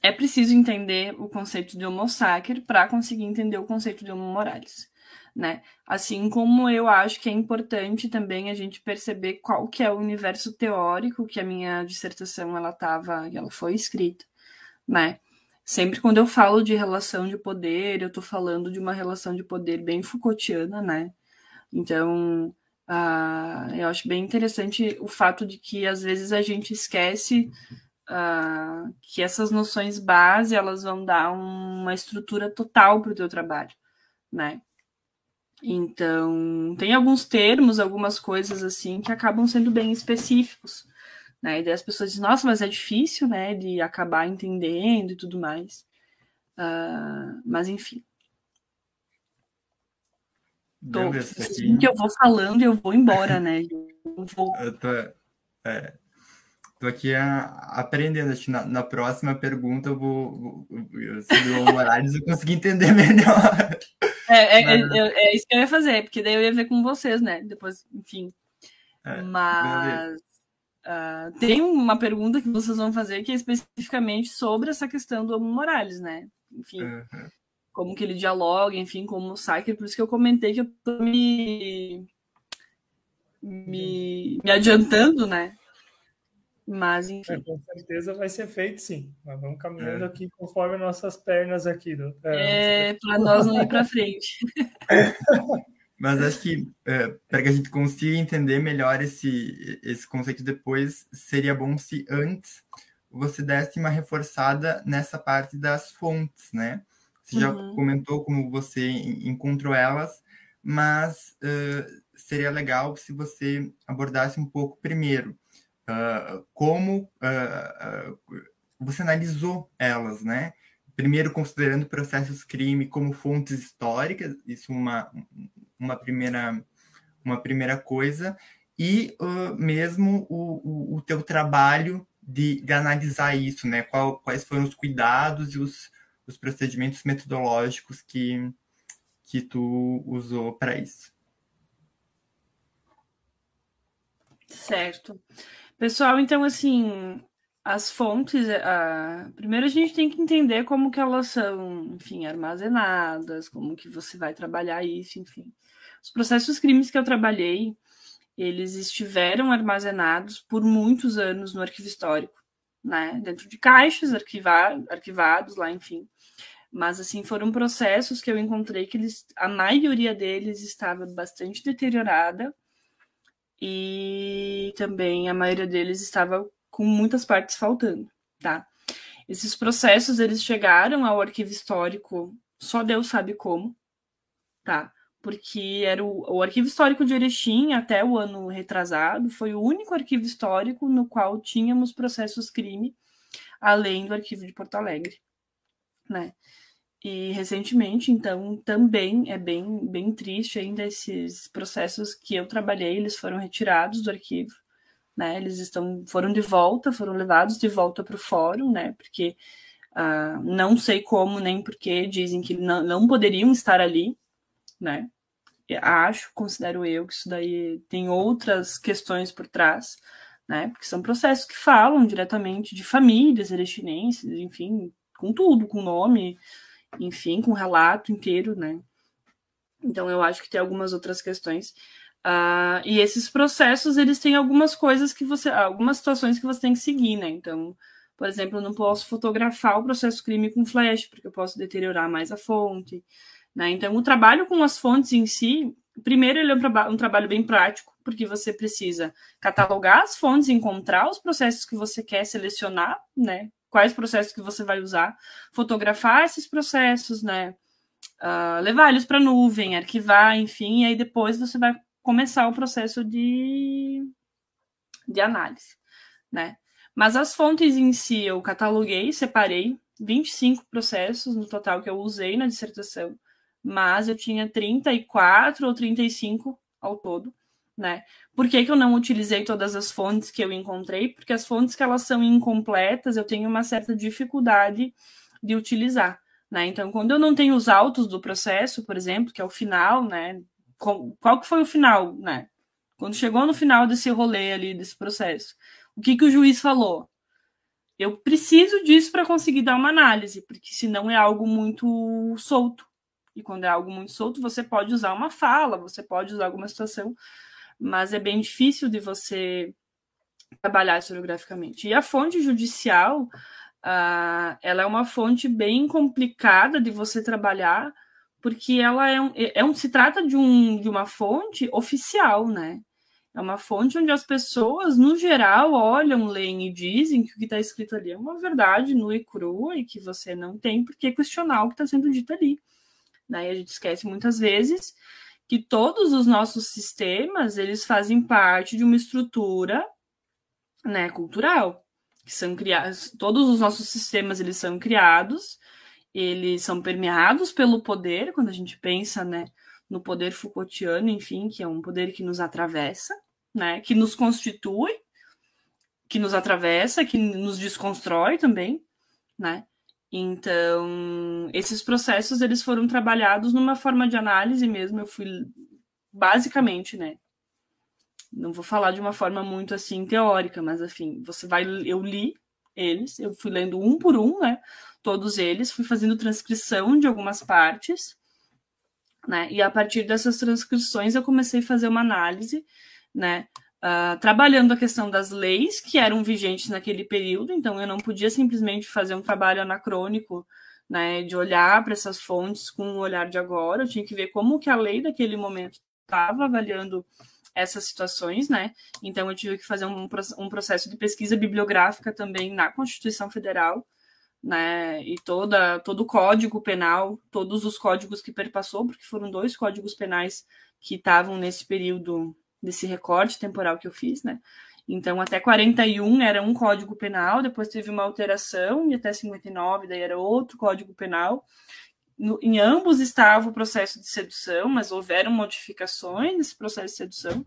é preciso entender o conceito de Homo sacer para conseguir entender o conceito de Homo Morales. Né? Assim como eu acho que é importante também a gente perceber qual que é o universo teórico que a minha dissertação ela tava, ela foi escrita, né? Sempre quando eu falo de relação de poder, eu estou falando de uma relação de poder bem Foucaultiana, né? Então, uh, eu acho bem interessante o fato de que às vezes a gente esquece uh, que essas noções base elas vão dar uma estrutura total para o teu trabalho, né? Então, tem alguns termos, algumas coisas assim que acabam sendo bem específicos. Né? E daí as pessoas dizem, nossa, mas é difícil, né, de acabar entendendo e tudo mais. Uh, mas enfim. Tô, assim que eu vou falando e eu vou embora, né? Eu vou. Eu tô, é, tô aqui a, aprendendo. Acho que na, na, próxima pergunta eu vou. Sobre o horários eu consegui entender melhor. É, é, é, é, isso que eu ia fazer, porque daí eu ia ver com vocês, né? Depois, enfim. É, mas. Uh, tem uma pergunta que vocês vão fazer que é especificamente sobre essa questão do Morales, né? Enfim, uhum. Como que ele dialoga, enfim, como o Sacker, por isso que eu comentei que eu tô me, me, me adiantando, né? Mas, enfim. É, com certeza vai ser feito, sim. Nós vamos caminhando é. aqui conforme nossas pernas aqui. Do, é, é para nós não ir para frente. Mas acho que é, para que a gente consiga entender melhor esse, esse conceito depois, seria bom se antes você desse uma reforçada nessa parte das fontes, né? Você uhum. já comentou como você encontrou elas, mas uh, seria legal se você abordasse um pouco primeiro uh, como uh, você analisou elas, né? Primeiro, considerando processos crime como fontes históricas, isso é uma, uma primeira, uma primeira coisa, e mesmo o, o, o, teu trabalho de, de analisar isso, né? Qual, quais foram os cuidados e os, os procedimentos metodológicos que, que tu usou para isso. Certo. Pessoal, então, assim, as fontes, a... primeiro a gente tem que entender como que elas são, enfim, armazenadas, como que você vai trabalhar isso, enfim. Os processos crimes que eu trabalhei, eles estiveram armazenados por muitos anos no arquivo histórico, né? Dentro de caixas arquivar, arquivados lá, enfim. Mas assim foram processos que eu encontrei que eles, a maioria deles estava bastante deteriorada e também a maioria deles estava com muitas partes faltando, tá? Esses processos eles chegaram ao arquivo histórico, só Deus sabe como, tá? Porque era o, o arquivo histórico de Erechim até o ano retrasado foi o único arquivo histórico no qual tínhamos processos crime, além do arquivo de Porto Alegre, né? E recentemente, então, também é bem, bem triste ainda esses processos que eu trabalhei, eles foram retirados do arquivo, né? Eles estão, foram de volta, foram levados de volta para o fórum, né? Porque uh, não sei como nem porque dizem que não, não poderiam estar ali, né? Acho, considero eu que isso daí tem outras questões por trás, né? Porque são processos que falam diretamente de famílias erechinenses, enfim, com tudo, com nome, enfim, com relato inteiro, né? Então eu acho que tem algumas outras questões. Uh, e esses processos, eles têm algumas coisas que você. algumas situações que você tem que seguir, né? Então, por exemplo, eu não posso fotografar o processo crime com flash, porque eu posso deteriorar mais a fonte. Né? Então, o trabalho com as fontes em si, primeiro, ele é um, traba um trabalho bem prático, porque você precisa catalogar as fontes, encontrar os processos que você quer selecionar, né? quais processos que você vai usar, fotografar esses processos, né? Uh, levar eles para a nuvem, arquivar, enfim, e aí depois você vai começar o processo de, de análise, né? Mas as fontes em si eu cataloguei, separei 25 processos no total que eu usei na dissertação, mas eu tinha 34 ou 35 ao todo né? Por que, que eu não utilizei todas as fontes que eu encontrei? Porque as fontes que elas são incompletas, eu tenho uma certa dificuldade de utilizar, né? Então, quando eu não tenho os autos do processo, por exemplo, que é o final, né? Qual que foi o final, né? Quando chegou no final desse rolê ali, desse processo, o que, que o juiz falou? Eu preciso disso para conseguir dar uma análise, porque senão é algo muito solto. E quando é algo muito solto, você pode usar uma fala, você pode usar alguma situação mas é bem difícil de você trabalhar historiograficamente. E a fonte judicial, uh, ela é uma fonte bem complicada de você trabalhar, porque ela é um, é um se trata de, um, de uma fonte oficial, né? É uma fonte onde as pessoas, no geral, olham, leem e dizem que o que está escrito ali é uma verdade nua e crua e que você não tem por que questionar o que está sendo dito ali. E a gente esquece muitas vezes que todos os nossos sistemas eles fazem parte de uma estrutura né, cultural que são criados todos os nossos sistemas eles são criados eles são permeados pelo poder quando a gente pensa né, no poder Foucaultiano enfim que é um poder que nos atravessa né, que nos constitui que nos atravessa que nos desconstrói também né então, esses processos eles foram trabalhados numa forma de análise mesmo. Eu fui basicamente, né? Não vou falar de uma forma muito assim teórica, mas enfim, você vai eu li eles, eu fui lendo um por um, né? Todos eles, fui fazendo transcrição de algumas partes, né? E a partir dessas transcrições eu comecei a fazer uma análise, né? Uh, trabalhando a questão das leis que eram vigentes naquele período, então eu não podia simplesmente fazer um trabalho anacrônico, né, de olhar para essas fontes com o olhar de agora, eu tinha que ver como que a lei daquele momento estava avaliando essas situações, né? Então eu tive que fazer um, um processo de pesquisa bibliográfica também na Constituição Federal, né? E toda todo o Código Penal, todos os códigos que perpassou, porque foram dois códigos penais que estavam nesse período desse recorte temporal que eu fiz, né? Então, até 41 era um código penal, depois teve uma alteração, e até 59 daí era outro código penal. No, em ambos estava o processo de sedução, mas houveram modificações nesse processo de sedução.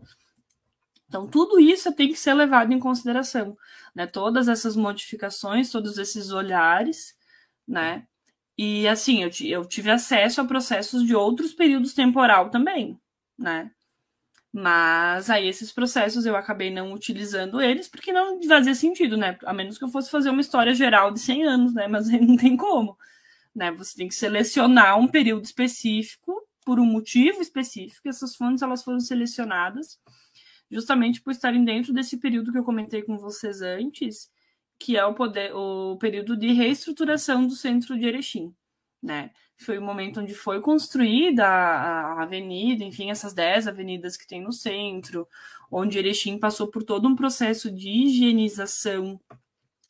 Então, tudo isso tem que ser levado em consideração, né? Todas essas modificações, todos esses olhares, né? E assim, eu, eu tive acesso a processos de outros períodos temporal também, né? Mas aí esses processos eu acabei não utilizando eles porque não fazia sentido, né? A menos que eu fosse fazer uma história geral de 100 anos, né? Mas aí não tem como, né? Você tem que selecionar um período específico por um motivo específico. Essas fontes elas foram selecionadas justamente por estarem dentro desse período que eu comentei com vocês antes, que é o, poder, o período de reestruturação do centro de Erechim, né? Foi o momento onde foi construída a, avenida, enfim, essas dez avenidas que tem no centro, onde Erechim passou por todo um processo de higienização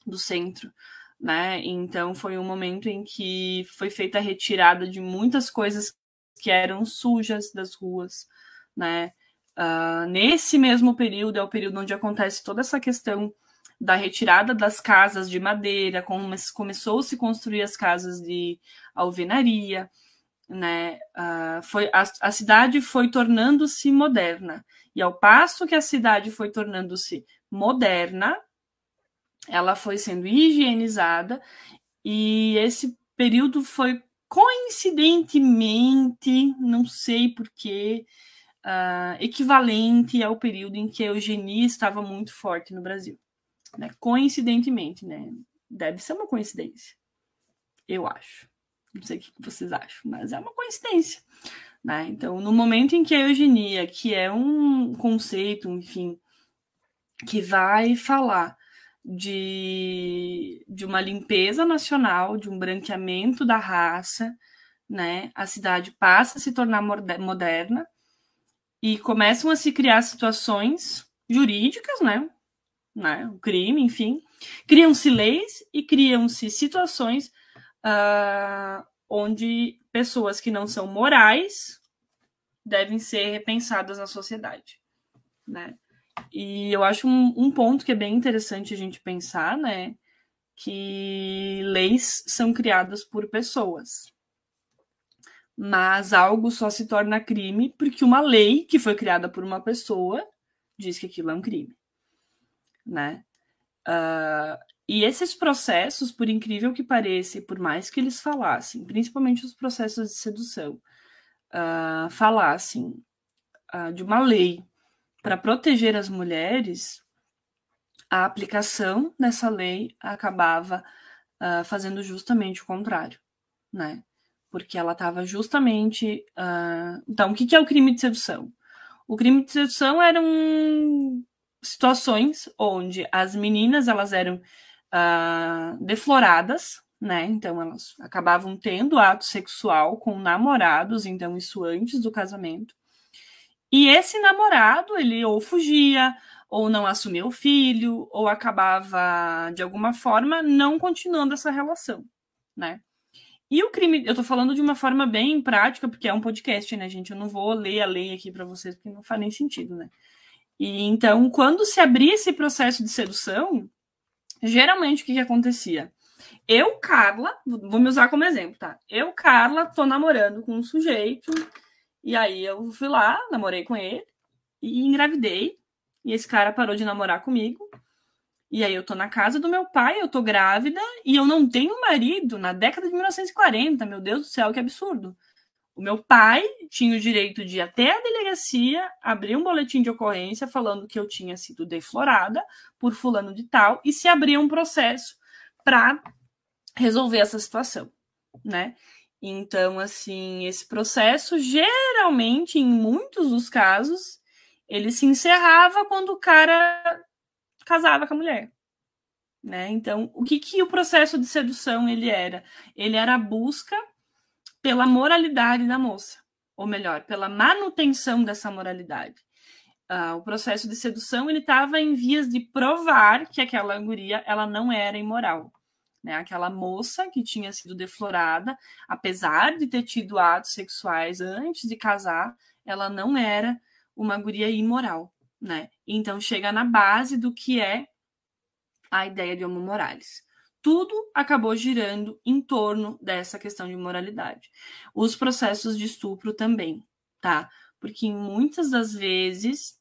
do centro, né? Então foi um momento em que foi feita a retirada de muitas coisas que eram sujas das ruas, né? Uh, nesse mesmo período é o período onde acontece toda essa questão da retirada das casas de madeira, come, começou a se construir as casas de alvenaria, né? Uh, foi, a, a cidade foi tornando-se moderna. E ao passo que a cidade foi tornando-se moderna, ela foi sendo higienizada, e esse período foi coincidentemente, não sei porquê, uh, equivalente ao período em que a eugenia estava muito forte no Brasil. Né? Coincidentemente, né? Deve ser uma coincidência. Eu acho. Não sei o que vocês acham, mas é uma coincidência. Né? Então, no momento em que a eugenia, que é um conceito, enfim, que vai falar de, de uma limpeza nacional, de um branqueamento da raça, né? A cidade passa a se tornar moderna e começam a se criar situações jurídicas, né? Né? O crime, enfim. Criam-se leis e criam-se situações uh, onde pessoas que não são morais devem ser repensadas na sociedade, né? E eu acho um, um ponto que é bem interessante a gente pensar, né? Que leis são criadas por pessoas. Mas algo só se torna crime porque uma lei que foi criada por uma pessoa diz que aquilo é um crime, né? Uh, e esses processos, por incrível que pareça, e por mais que eles falassem, principalmente os processos de sedução, uh, falassem uh, de uma lei para proteger as mulheres, a aplicação dessa lei acabava fazendo justamente o contrário, né? Porque ela estava justamente. Então, o que, que é o crime de sedução? O crime de sedução eram situações onde as meninas elas eram uh, defloradas, né? Então elas acabavam tendo ato sexual com namorados, então isso antes do casamento. E esse namorado, ele ou fugia, ou não assumia o filho, ou acabava, de alguma forma, não continuando essa relação, né? E o crime, eu tô falando de uma forma bem prática, porque é um podcast, né, gente? Eu não vou ler a lei aqui para vocês, porque não faz nem sentido, né? E então, quando se abria esse processo de sedução, geralmente o que, que acontecia? Eu, Carla, vou me usar como exemplo, tá? Eu, Carla, tô namorando com um sujeito e aí eu fui lá, namorei com ele e engravidei. E esse cara parou de namorar comigo. E aí eu tô na casa do meu pai, eu tô grávida e eu não tenho marido na década de 1940. Meu Deus do céu, que absurdo. O meu pai tinha o direito de ir até a delegacia, abrir um boletim de ocorrência falando que eu tinha sido deflorada por fulano de tal e se abrir um processo para resolver essa situação, né? Então, assim, esse processo, geralmente, em muitos dos casos, ele se encerrava quando o cara casava com a mulher. Né? Então, o que, que o processo de sedução ele era? Ele era a busca pela moralidade da moça, ou melhor, pela manutenção dessa moralidade. Uh, o processo de sedução ele estava em vias de provar que aquela guria ela não era imoral né? Aquela moça que tinha sido deflorada, apesar de ter tido atos sexuais antes de casar, ela não era uma guria imoral, né? Então chega na base do que é a ideia de homo morales. Tudo acabou girando em torno dessa questão de moralidade. Os processos de estupro também, tá? Porque muitas das vezes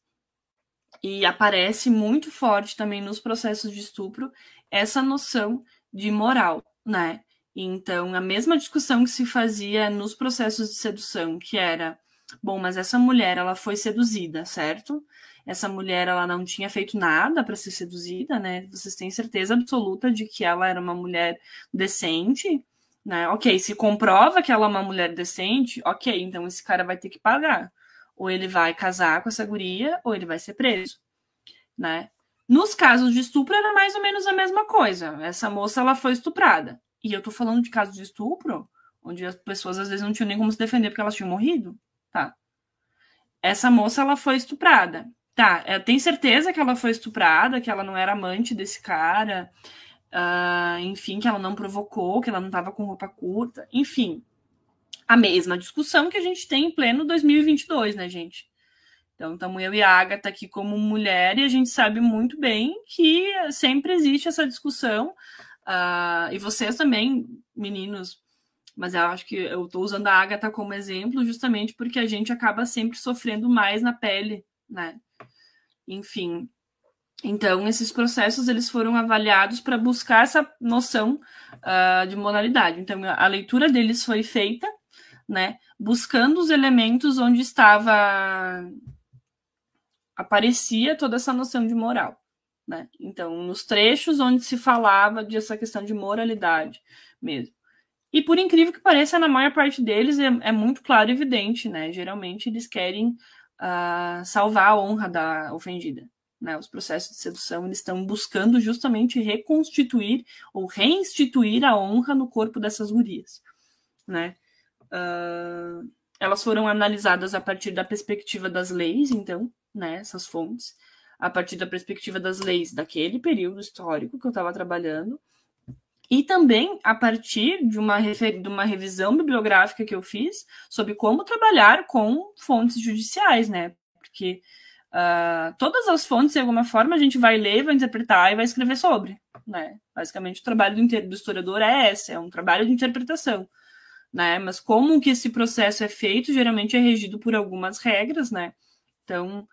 e aparece muito forte também nos processos de estupro essa noção de moral, né? Então, a mesma discussão que se fazia nos processos de sedução, que era, bom, mas essa mulher, ela foi seduzida, certo? Essa mulher, ela não tinha feito nada para ser seduzida, né? Vocês têm certeza absoluta de que ela era uma mulher decente? Né? Ok, se comprova que ela é uma mulher decente, ok, então esse cara vai ter que pagar. Ou ele vai casar com essa guria, ou ele vai ser preso. Né? Nos casos de estupro era mais ou menos a mesma coisa. Essa moça ela foi estuprada. E eu tô falando de casos de estupro, onde as pessoas às vezes não tinham nem como se defender porque elas tinham morrido, tá? Essa moça ela foi estuprada. Tá, é, tem certeza que ela foi estuprada, que ela não era amante desse cara, uh, enfim, que ela não provocou, que ela não estava com roupa curta, enfim. A mesma discussão que a gente tem em pleno 2022, né, gente? Então, estamos eu e a Agatha aqui como mulher e a gente sabe muito bem que sempre existe essa discussão. Uh, e vocês também, meninos, mas eu acho que eu estou usando a Agatha como exemplo justamente porque a gente acaba sempre sofrendo mais na pele, né? Enfim. Então, esses processos eles foram avaliados para buscar essa noção uh, de moralidade. Então, a leitura deles foi feita, né, buscando os elementos onde estava aparecia toda essa noção de moral, né? Então, nos trechos onde se falava dessa questão de moralidade mesmo. E por incrível que pareça, na maior parte deles é, é muito claro e evidente, né? Geralmente eles querem uh, salvar a honra da ofendida. Né? Os processos de sedução eles estão buscando justamente reconstituir ou reinstituir a honra no corpo dessas gurias. Né? Uh, elas foram analisadas a partir da perspectiva das leis, então, né, essas fontes, a partir da perspectiva das leis daquele período histórico que eu estava trabalhando, e também a partir de uma, de uma revisão bibliográfica que eu fiz sobre como trabalhar com fontes judiciais, né? Porque uh, todas as fontes, de alguma forma, a gente vai ler, vai interpretar e vai escrever sobre, né? Basicamente, o trabalho do, do historiador é esse, é um trabalho de interpretação, né? Mas como que esse processo é feito, geralmente é regido por algumas regras, né? Então,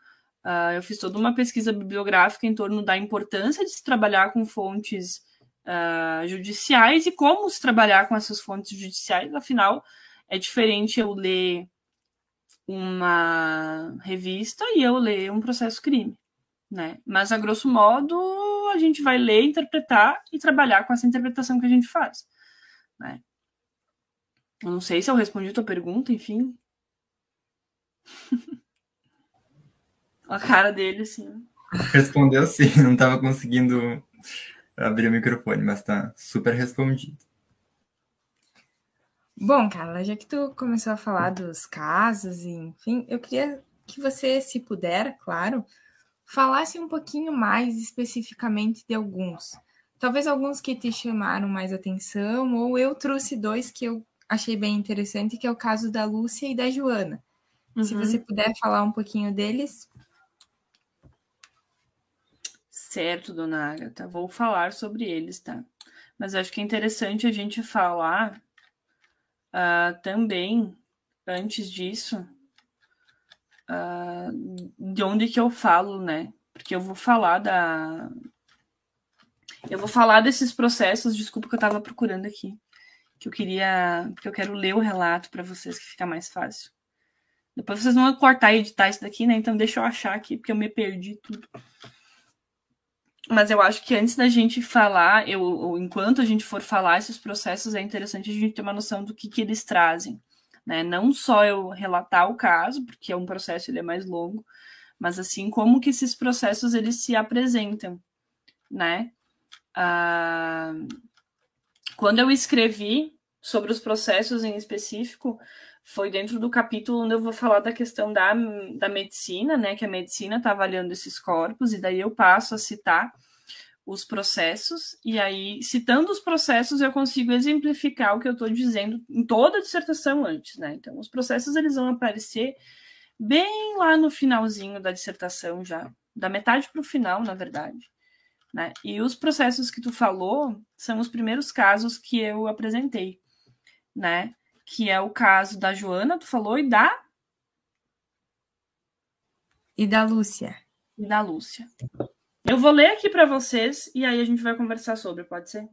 uh, eu fiz toda uma pesquisa bibliográfica em torno da importância de se trabalhar com fontes uh, judiciais e como se trabalhar com essas fontes judiciais. Afinal, é diferente eu ler uma revista e eu ler um processo crime, né? Mas a grosso modo a gente vai ler, interpretar e trabalhar com essa interpretação que a gente faz, né? Eu não sei se eu respondi a tua pergunta, enfim. a cara dele, assim. Respondeu sim, não estava conseguindo abrir o microfone, mas tá super respondido. Bom, Carla, já que tu começou a falar dos casos, enfim, eu queria que você, se puder, claro, falasse um pouquinho mais especificamente de alguns. Talvez alguns que te chamaram mais atenção, ou eu trouxe dois que eu achei bem interessante, que é o caso da Lúcia e da Joana. Uhum. Se você puder falar um pouquinho deles, Certo, dona Agatha, vou falar sobre eles, tá? Mas acho que é interessante a gente falar uh, também, antes disso, uh, de onde que eu falo, né? Porque eu vou falar da. Eu vou falar desses processos, desculpa que eu estava procurando aqui. Que eu queria. Porque eu quero ler o relato para vocês, que fica mais fácil. Depois vocês vão cortar e editar isso daqui, né? Então deixa eu achar aqui, porque eu me perdi tudo. Mas eu acho que antes da gente falar, eu, ou enquanto a gente for falar esses processos, é interessante a gente ter uma noção do que, que eles trazem. Né? Não só eu relatar o caso, porque é um processo ele é mais longo, mas assim como que esses processos eles se apresentam, né? Ah, quando eu escrevi sobre os processos em específico, foi dentro do capítulo onde eu vou falar da questão da, da medicina, né? Que a medicina está avaliando esses corpos, e daí eu passo a citar os processos, e aí, citando os processos, eu consigo exemplificar o que eu estou dizendo em toda a dissertação antes, né? Então, os processos eles vão aparecer bem lá no finalzinho da dissertação já, da metade para o final, na verdade. Né? E os processos que tu falou são os primeiros casos que eu apresentei, né? Que é o caso da Joana, tu falou, e da. E da Lúcia. E da Lúcia. Eu vou ler aqui para vocês e aí a gente vai conversar sobre, pode ser?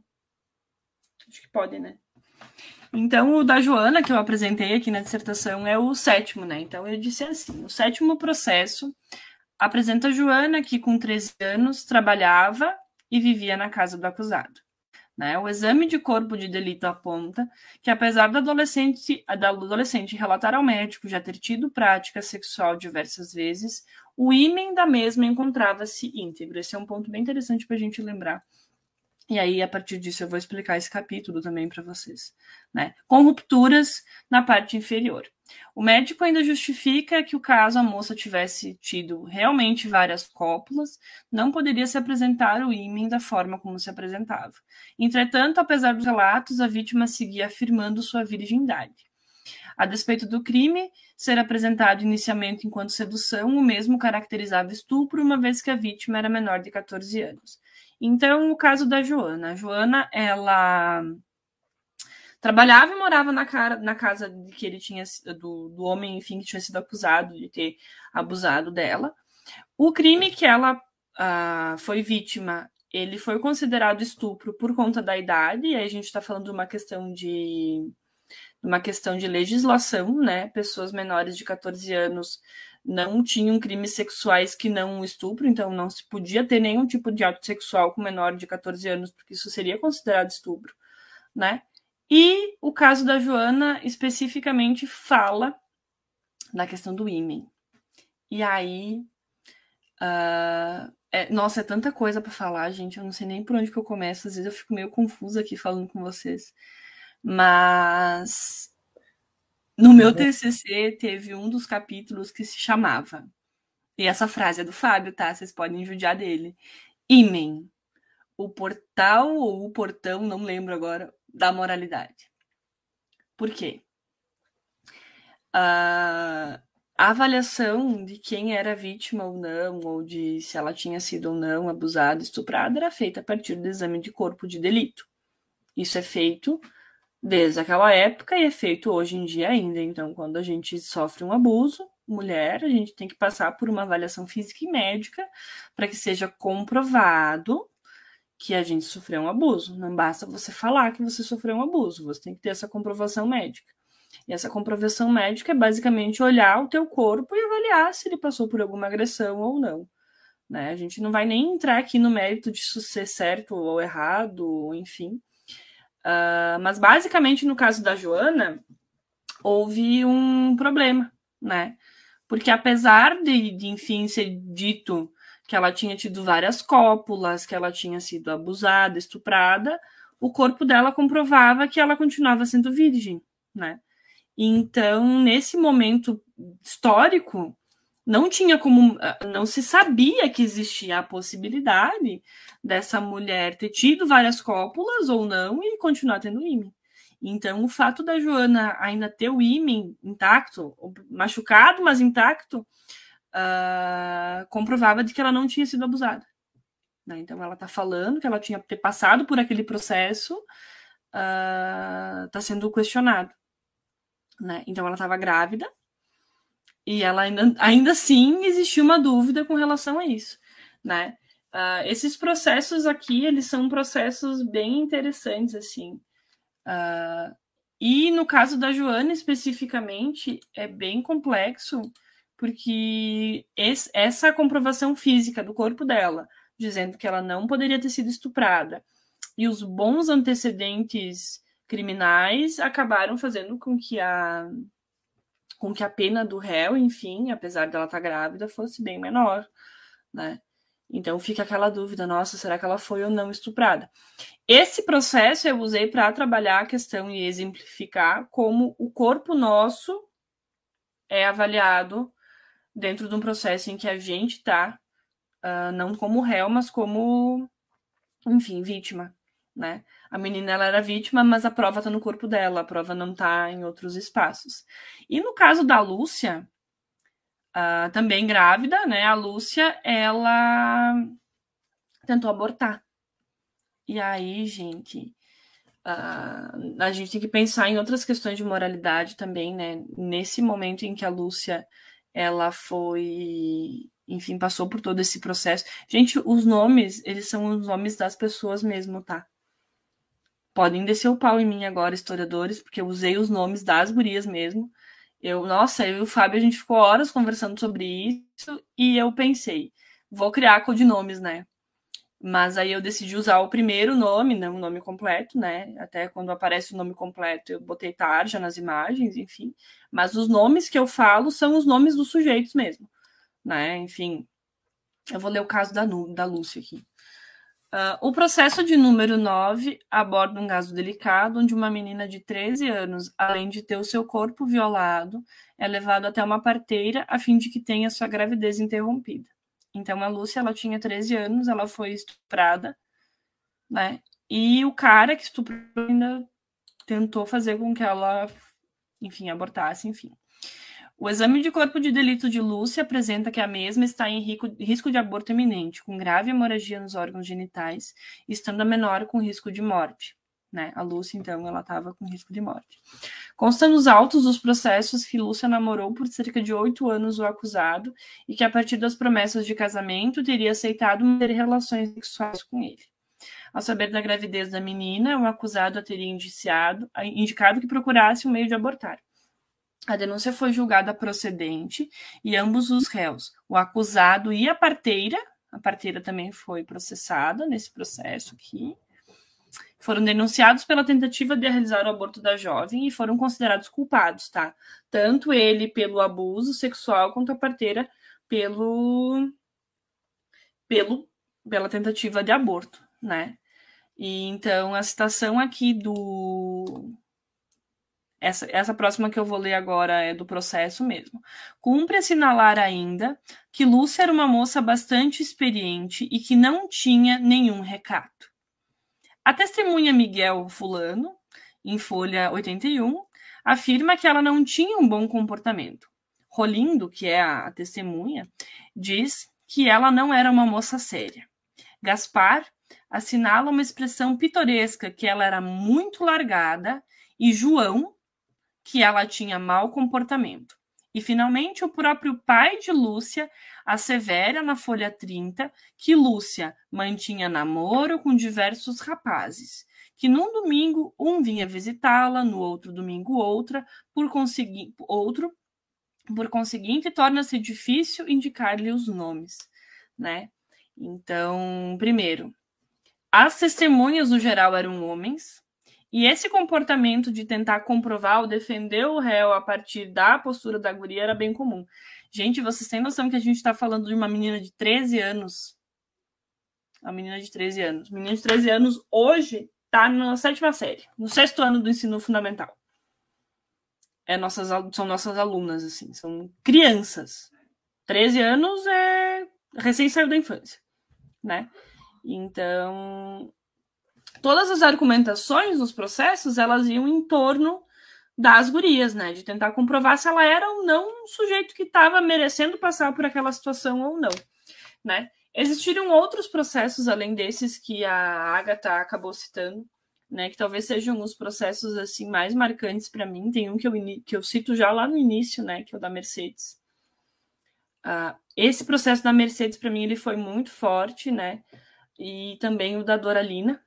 Acho que pode, né? Então, o da Joana, que eu apresentei aqui na dissertação, é o sétimo, né? Então, eu disse assim: o sétimo processo apresenta a Joana, que com 13 anos trabalhava e vivia na casa do acusado. Né? O exame de corpo de delito aponta que, apesar da adolescente, da adolescente relatar ao médico já ter tido prática sexual diversas vezes, o ímen da mesma encontrava-se íntegro. Esse é um ponto bem interessante para a gente lembrar. E aí, a partir disso, eu vou explicar esse capítulo também para vocês. Né? Com rupturas na parte inferior. O médico ainda justifica que o caso a moça tivesse tido realmente várias cópulas, não poderia se apresentar o ímã da forma como se apresentava. Entretanto, apesar dos relatos, a vítima seguia afirmando sua virgindade. A despeito do crime ser apresentado inicialmente enquanto sedução, o mesmo caracterizava estupro, uma vez que a vítima era menor de 14 anos. Então, o caso da Joana. A Joana, ela trabalhava e morava na, cara, na casa que ele tinha do, do homem, enfim, que tinha sido acusado de ter abusado dela. O crime que ela foi vítima, ele foi considerado estupro por conta da idade, e aí a gente está falando de uma questão de uma questão de legislação, né? Pessoas menores de 14 anos não tinham crimes sexuais que não estupro, então não se podia ter nenhum tipo de ato sexual com menor de 14 anos, porque isso seria considerado estupro, né? E o caso da Joana especificamente fala da questão do ímen. E aí. Uh, é, nossa, é tanta coisa para falar, gente. Eu não sei nem por onde que eu começo. Às vezes eu fico meio confusa aqui falando com vocês. Mas. No meu TCC teve um dos capítulos que se chamava. E essa frase é do Fábio, tá? Vocês podem judiar dele. Imen. O portal ou o portão, não lembro agora, da moralidade. Por quê? Uh, a avaliação de quem era vítima ou não, ou de se ela tinha sido ou não abusada, estuprada, era feita a partir do exame de corpo de delito. Isso é feito desde aquela época e é feito hoje em dia ainda. Então, quando a gente sofre um abuso, mulher, a gente tem que passar por uma avaliação física e médica para que seja comprovado que a gente sofreu um abuso. Não basta você falar que você sofreu um abuso, você tem que ter essa comprovação médica. E essa comprovação médica é basicamente olhar o teu corpo e avaliar se ele passou por alguma agressão ou não. Né? A gente não vai nem entrar aqui no mérito de isso ser certo ou errado, enfim. Uh, mas basicamente no caso da Joana, houve um problema, né? Porque apesar de, de enfim, ser dito que ela tinha tido várias cópulas, que ela tinha sido abusada, estuprada, o corpo dela comprovava que ela continuava sendo virgem, né? Então, nesse momento histórico, não tinha como, não se sabia que existia a possibilidade dessa mulher ter tido várias cópulas ou não e continuar tendo ímã. Então, o fato da Joana ainda ter o ímã intacto, machucado, mas intacto, uh, comprovava de que ela não tinha sido abusada. Né? Então ela está falando que ela tinha ter passado por aquele processo, está ah, uh, sendo questionado. Né? Então ela estava grávida e ela ainda, ainda assim existia uma dúvida com relação a isso. Né? Uh, esses processos aqui, eles são processos bem interessantes, assim. Uh, e no caso da Joana, especificamente, é bem complexo, porque esse, essa comprovação física do corpo dela, dizendo que ela não poderia ter sido estuprada, e os bons antecedentes criminais acabaram fazendo com que a com que a pena do réu, enfim, apesar dela estar grávida, fosse bem menor, né? Então fica aquela dúvida, nossa, será que ela foi ou não estuprada? Esse processo eu usei para trabalhar a questão e exemplificar como o corpo nosso é avaliado dentro de um processo em que a gente está, uh, não como réu, mas como, enfim, vítima, né? A menina ela era vítima, mas a prova está no corpo dela, a prova não está em outros espaços. E no caso da Lúcia, uh, também grávida, né? A Lúcia, ela tentou abortar. E aí, gente, uh, a gente tem que pensar em outras questões de moralidade também, né? Nesse momento em que a Lúcia ela foi, enfim, passou por todo esse processo. Gente, os nomes, eles são os nomes das pessoas mesmo, tá? Podem descer o pau em mim agora, historiadores, porque eu usei os nomes das gurias mesmo. Eu, nossa, eu e o Fábio, a gente ficou horas conversando sobre isso e eu pensei, vou criar codinomes, né? Mas aí eu decidi usar o primeiro nome, não o nome completo, né? Até quando aparece o nome completo, eu botei Tarja nas imagens, enfim. Mas os nomes que eu falo são os nomes dos sujeitos mesmo, né? Enfim, eu vou ler o caso da, da Lúcia aqui. Uh, o processo de número 9 aborda um caso delicado onde uma menina de 13 anos, além de ter o seu corpo violado, é levado até uma parteira a fim de que tenha sua gravidez interrompida. Então a Lúcia, ela tinha 13 anos, ela foi estuprada, né? E o cara que estuprou ainda tentou fazer com que ela, enfim, abortasse, enfim. O exame de corpo de delito de Lúcia apresenta que a mesma está em risco de aborto iminente, com grave hemorragia nos órgãos genitais, estando a menor com risco de morte. Né? A Lúcia, então, ela estava com risco de morte. Consta nos autos dos processos que Lúcia namorou por cerca de oito anos o acusado e que, a partir das promessas de casamento, teria aceitado ter relações sexuais com ele. Ao saber da gravidez da menina, o acusado a teria indiciado, indicado que procurasse um meio de abortar. A denúncia foi julgada procedente e ambos os réus, o acusado e a parteira, a parteira também foi processada nesse processo aqui, foram denunciados pela tentativa de realizar o aborto da jovem e foram considerados culpados, tá? Tanto ele pelo abuso sexual quanto a parteira pelo pelo pela tentativa de aborto, né? E então a citação aqui do essa, essa próxima que eu vou ler agora é do processo mesmo. Cumpre assinalar ainda que Lúcia era uma moça bastante experiente e que não tinha nenhum recato. A testemunha Miguel Fulano, em folha 81, afirma que ela não tinha um bom comportamento. Rolindo, que é a testemunha, diz que ela não era uma moça séria. Gaspar assinala uma expressão pitoresca que ela era muito largada e João que ela tinha mau comportamento. E, finalmente, o próprio pai de Lúcia assevera na folha 30 que Lúcia mantinha namoro com diversos rapazes, que num domingo um vinha visitá-la, no outro domingo outra, por conseguir outro, por conseguinte torna-se difícil indicar-lhe os nomes, né? Então, primeiro, as testemunhas no geral eram homens, e esse comportamento de tentar comprovar ou defender o réu a partir da postura da guria era bem comum. Gente, vocês têm noção que a gente está falando de uma menina de 13 anos? A menina de 13 anos. Menina de 13 anos hoje está na sétima série, no sexto ano do ensino fundamental. É nossas, são nossas alunas, assim, são crianças. 13 anos é recém saiu da infância, né? Então, todas as argumentações nos processos, elas iam em torno das gurias, né? De tentar comprovar se ela era ou não um sujeito que estava merecendo passar por aquela situação ou não, né? Existiram outros processos além desses que a Agatha acabou citando, né? Que talvez sejam os processos assim mais marcantes para mim. Tem um que eu, que eu cito já lá no início, né? Que é o da Mercedes. Uh, esse processo da Mercedes para mim ele foi muito forte, né? E também o da Doralina,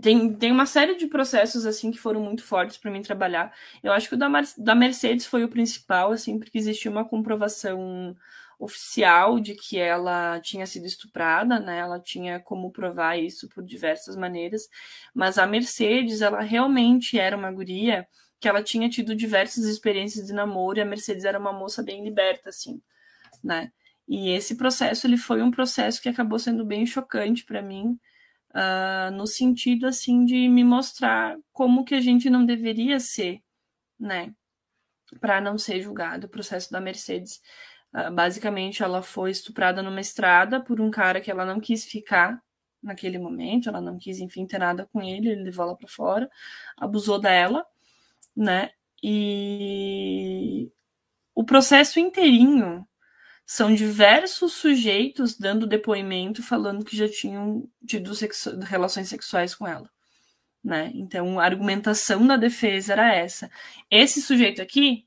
tem, tem uma série de processos assim que foram muito fortes para mim trabalhar. Eu acho que o da, da Mercedes foi o principal, assim, porque existia uma comprovação oficial de que ela tinha sido estuprada, né? Ela tinha como provar isso por diversas maneiras, mas a Mercedes, ela realmente era uma guria que ela tinha tido diversas experiências de namoro e a Mercedes era uma moça bem liberta, assim, né? E esse processo, ele foi um processo que acabou sendo bem chocante para mim, uh, no sentido assim de me mostrar como que a gente não deveria ser, né, para não ser julgado. O processo da Mercedes, uh, basicamente, ela foi estuprada numa estrada por um cara que ela não quis ficar naquele momento, ela não quis, enfim, ter nada com ele, ele levou ela para fora, abusou dela, né? E o processo inteirinho são diversos sujeitos dando depoimento falando que já tinham tido sexu relações sexuais com ela. Né? Então, a argumentação da defesa era essa. Esse sujeito aqui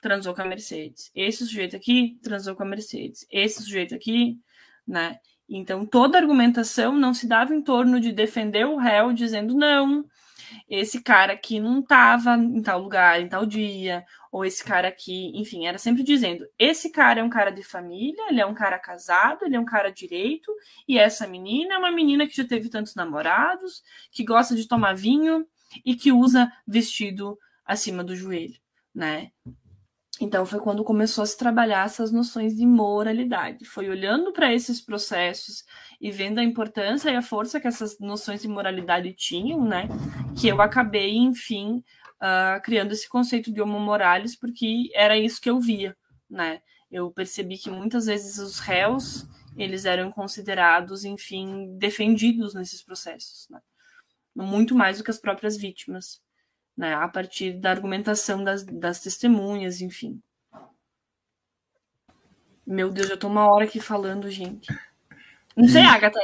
transou com a Mercedes. Esse sujeito aqui transou com a Mercedes. Esse sujeito aqui, né? Então, toda a argumentação não se dava em torno de defender o réu dizendo não, esse cara aqui não estava em tal lugar, em tal dia, ou esse cara aqui, enfim, era sempre dizendo: esse cara é um cara de família, ele é um cara casado, ele é um cara direito, e essa menina é uma menina que já teve tantos namorados, que gosta de tomar vinho e que usa vestido acima do joelho, né? Então foi quando começou a se trabalhar essas noções de moralidade. Foi olhando para esses processos e vendo a importância e a força que essas noções de moralidade tinham, né, que eu acabei, enfim, uh, criando esse conceito de homo moralis, porque era isso que eu via, né. Eu percebi que muitas vezes os réus eles eram considerados, enfim, defendidos nesses processos, né? muito mais do que as próprias vítimas né, a partir da argumentação das, das testemunhas, enfim. Meu Deus, já tô uma hora aqui falando, gente. Não sei, Agatha,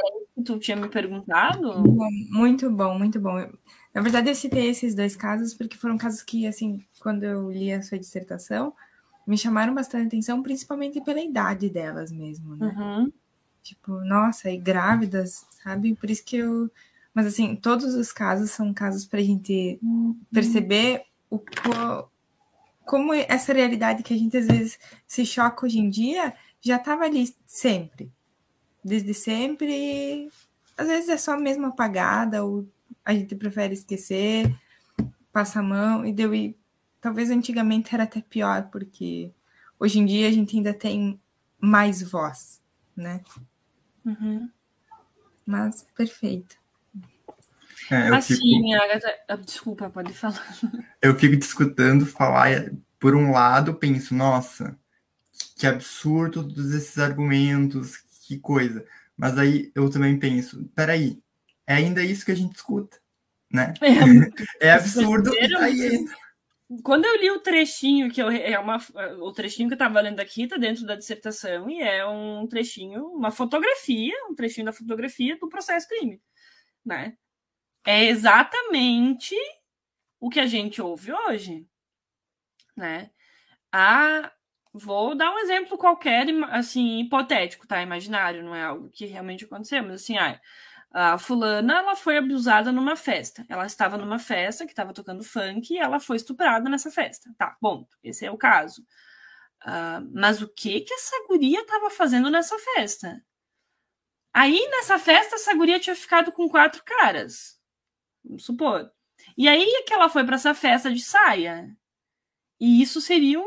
tu tinha me perguntado? Muito bom, muito bom. Na verdade, eu citei esses dois casos porque foram casos que, assim, quando eu li a sua dissertação, me chamaram bastante atenção, principalmente pela idade delas mesmo, né? Uhum. Tipo, nossa, e grávidas, sabe? Por isso que eu mas, assim, todos os casos são casos para a gente perceber o como essa realidade que a gente às vezes se choca hoje em dia já estava ali sempre. Desde sempre. Às vezes é só mesmo apagada, ou a gente prefere esquecer, passa a mão, e deu. E talvez antigamente era até pior, porque hoje em dia a gente ainda tem mais voz, né? Uhum. Mas perfeito. É, assim, fico... Agatha... Ah, desculpa, pode falar. Eu fico discutindo falar, por um lado, penso, nossa, que absurdo todos esses argumentos, que coisa. Mas aí eu também penso, peraí, é ainda isso que a gente escuta, né? É, é absurdo. Aí Quando eu li o trechinho, que eu, é uma, o trechinho que eu estava lendo aqui, está dentro da dissertação, e é um trechinho, uma fotografia, um trechinho da fotografia do processo crime, né? É exatamente o que a gente ouve hoje, né? Ah, vou dar um exemplo qualquer, assim, hipotético, tá? Imaginário, não é algo que realmente aconteceu, mas assim, ah, a fulana, ela foi abusada numa festa. Ela estava numa festa que estava tocando funk e ela foi estuprada nessa festa. Tá, bom, esse é o caso. Uh, mas o que que essa guria estava fazendo nessa festa? Aí, nessa festa, essa guria tinha ficado com quatro caras. Vamos supor. E aí que ela foi para essa festa de saia. E isso seriam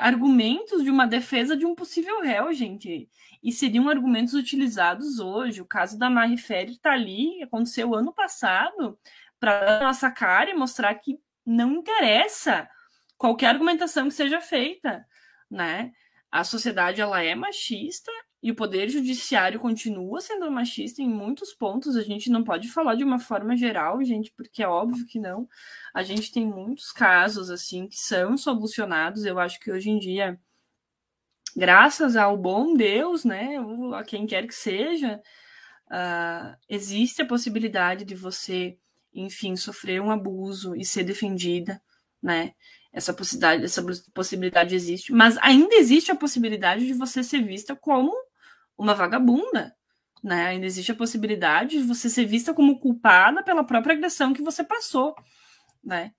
argumentos de uma defesa de um possível réu, gente. E seriam argumentos utilizados hoje. O caso da Marie Ferrer está ali, aconteceu ano passado, para nossa cara e mostrar que não interessa qualquer argumentação que seja feita, né? A sociedade ela é machista e o poder judiciário continua sendo machista em muitos pontos. A gente não pode falar de uma forma geral, gente, porque é óbvio que não. A gente tem muitos casos assim que são solucionados. Eu acho que hoje em dia, graças ao bom Deus, né, a quem quer que seja, uh, existe a possibilidade de você, enfim, sofrer um abuso e ser defendida, né? Essa possibilidade, essa possibilidade existe, mas ainda existe a possibilidade de você ser vista como uma vagabunda. Né? Ainda existe a possibilidade de você ser vista como culpada pela própria agressão que você passou. Né?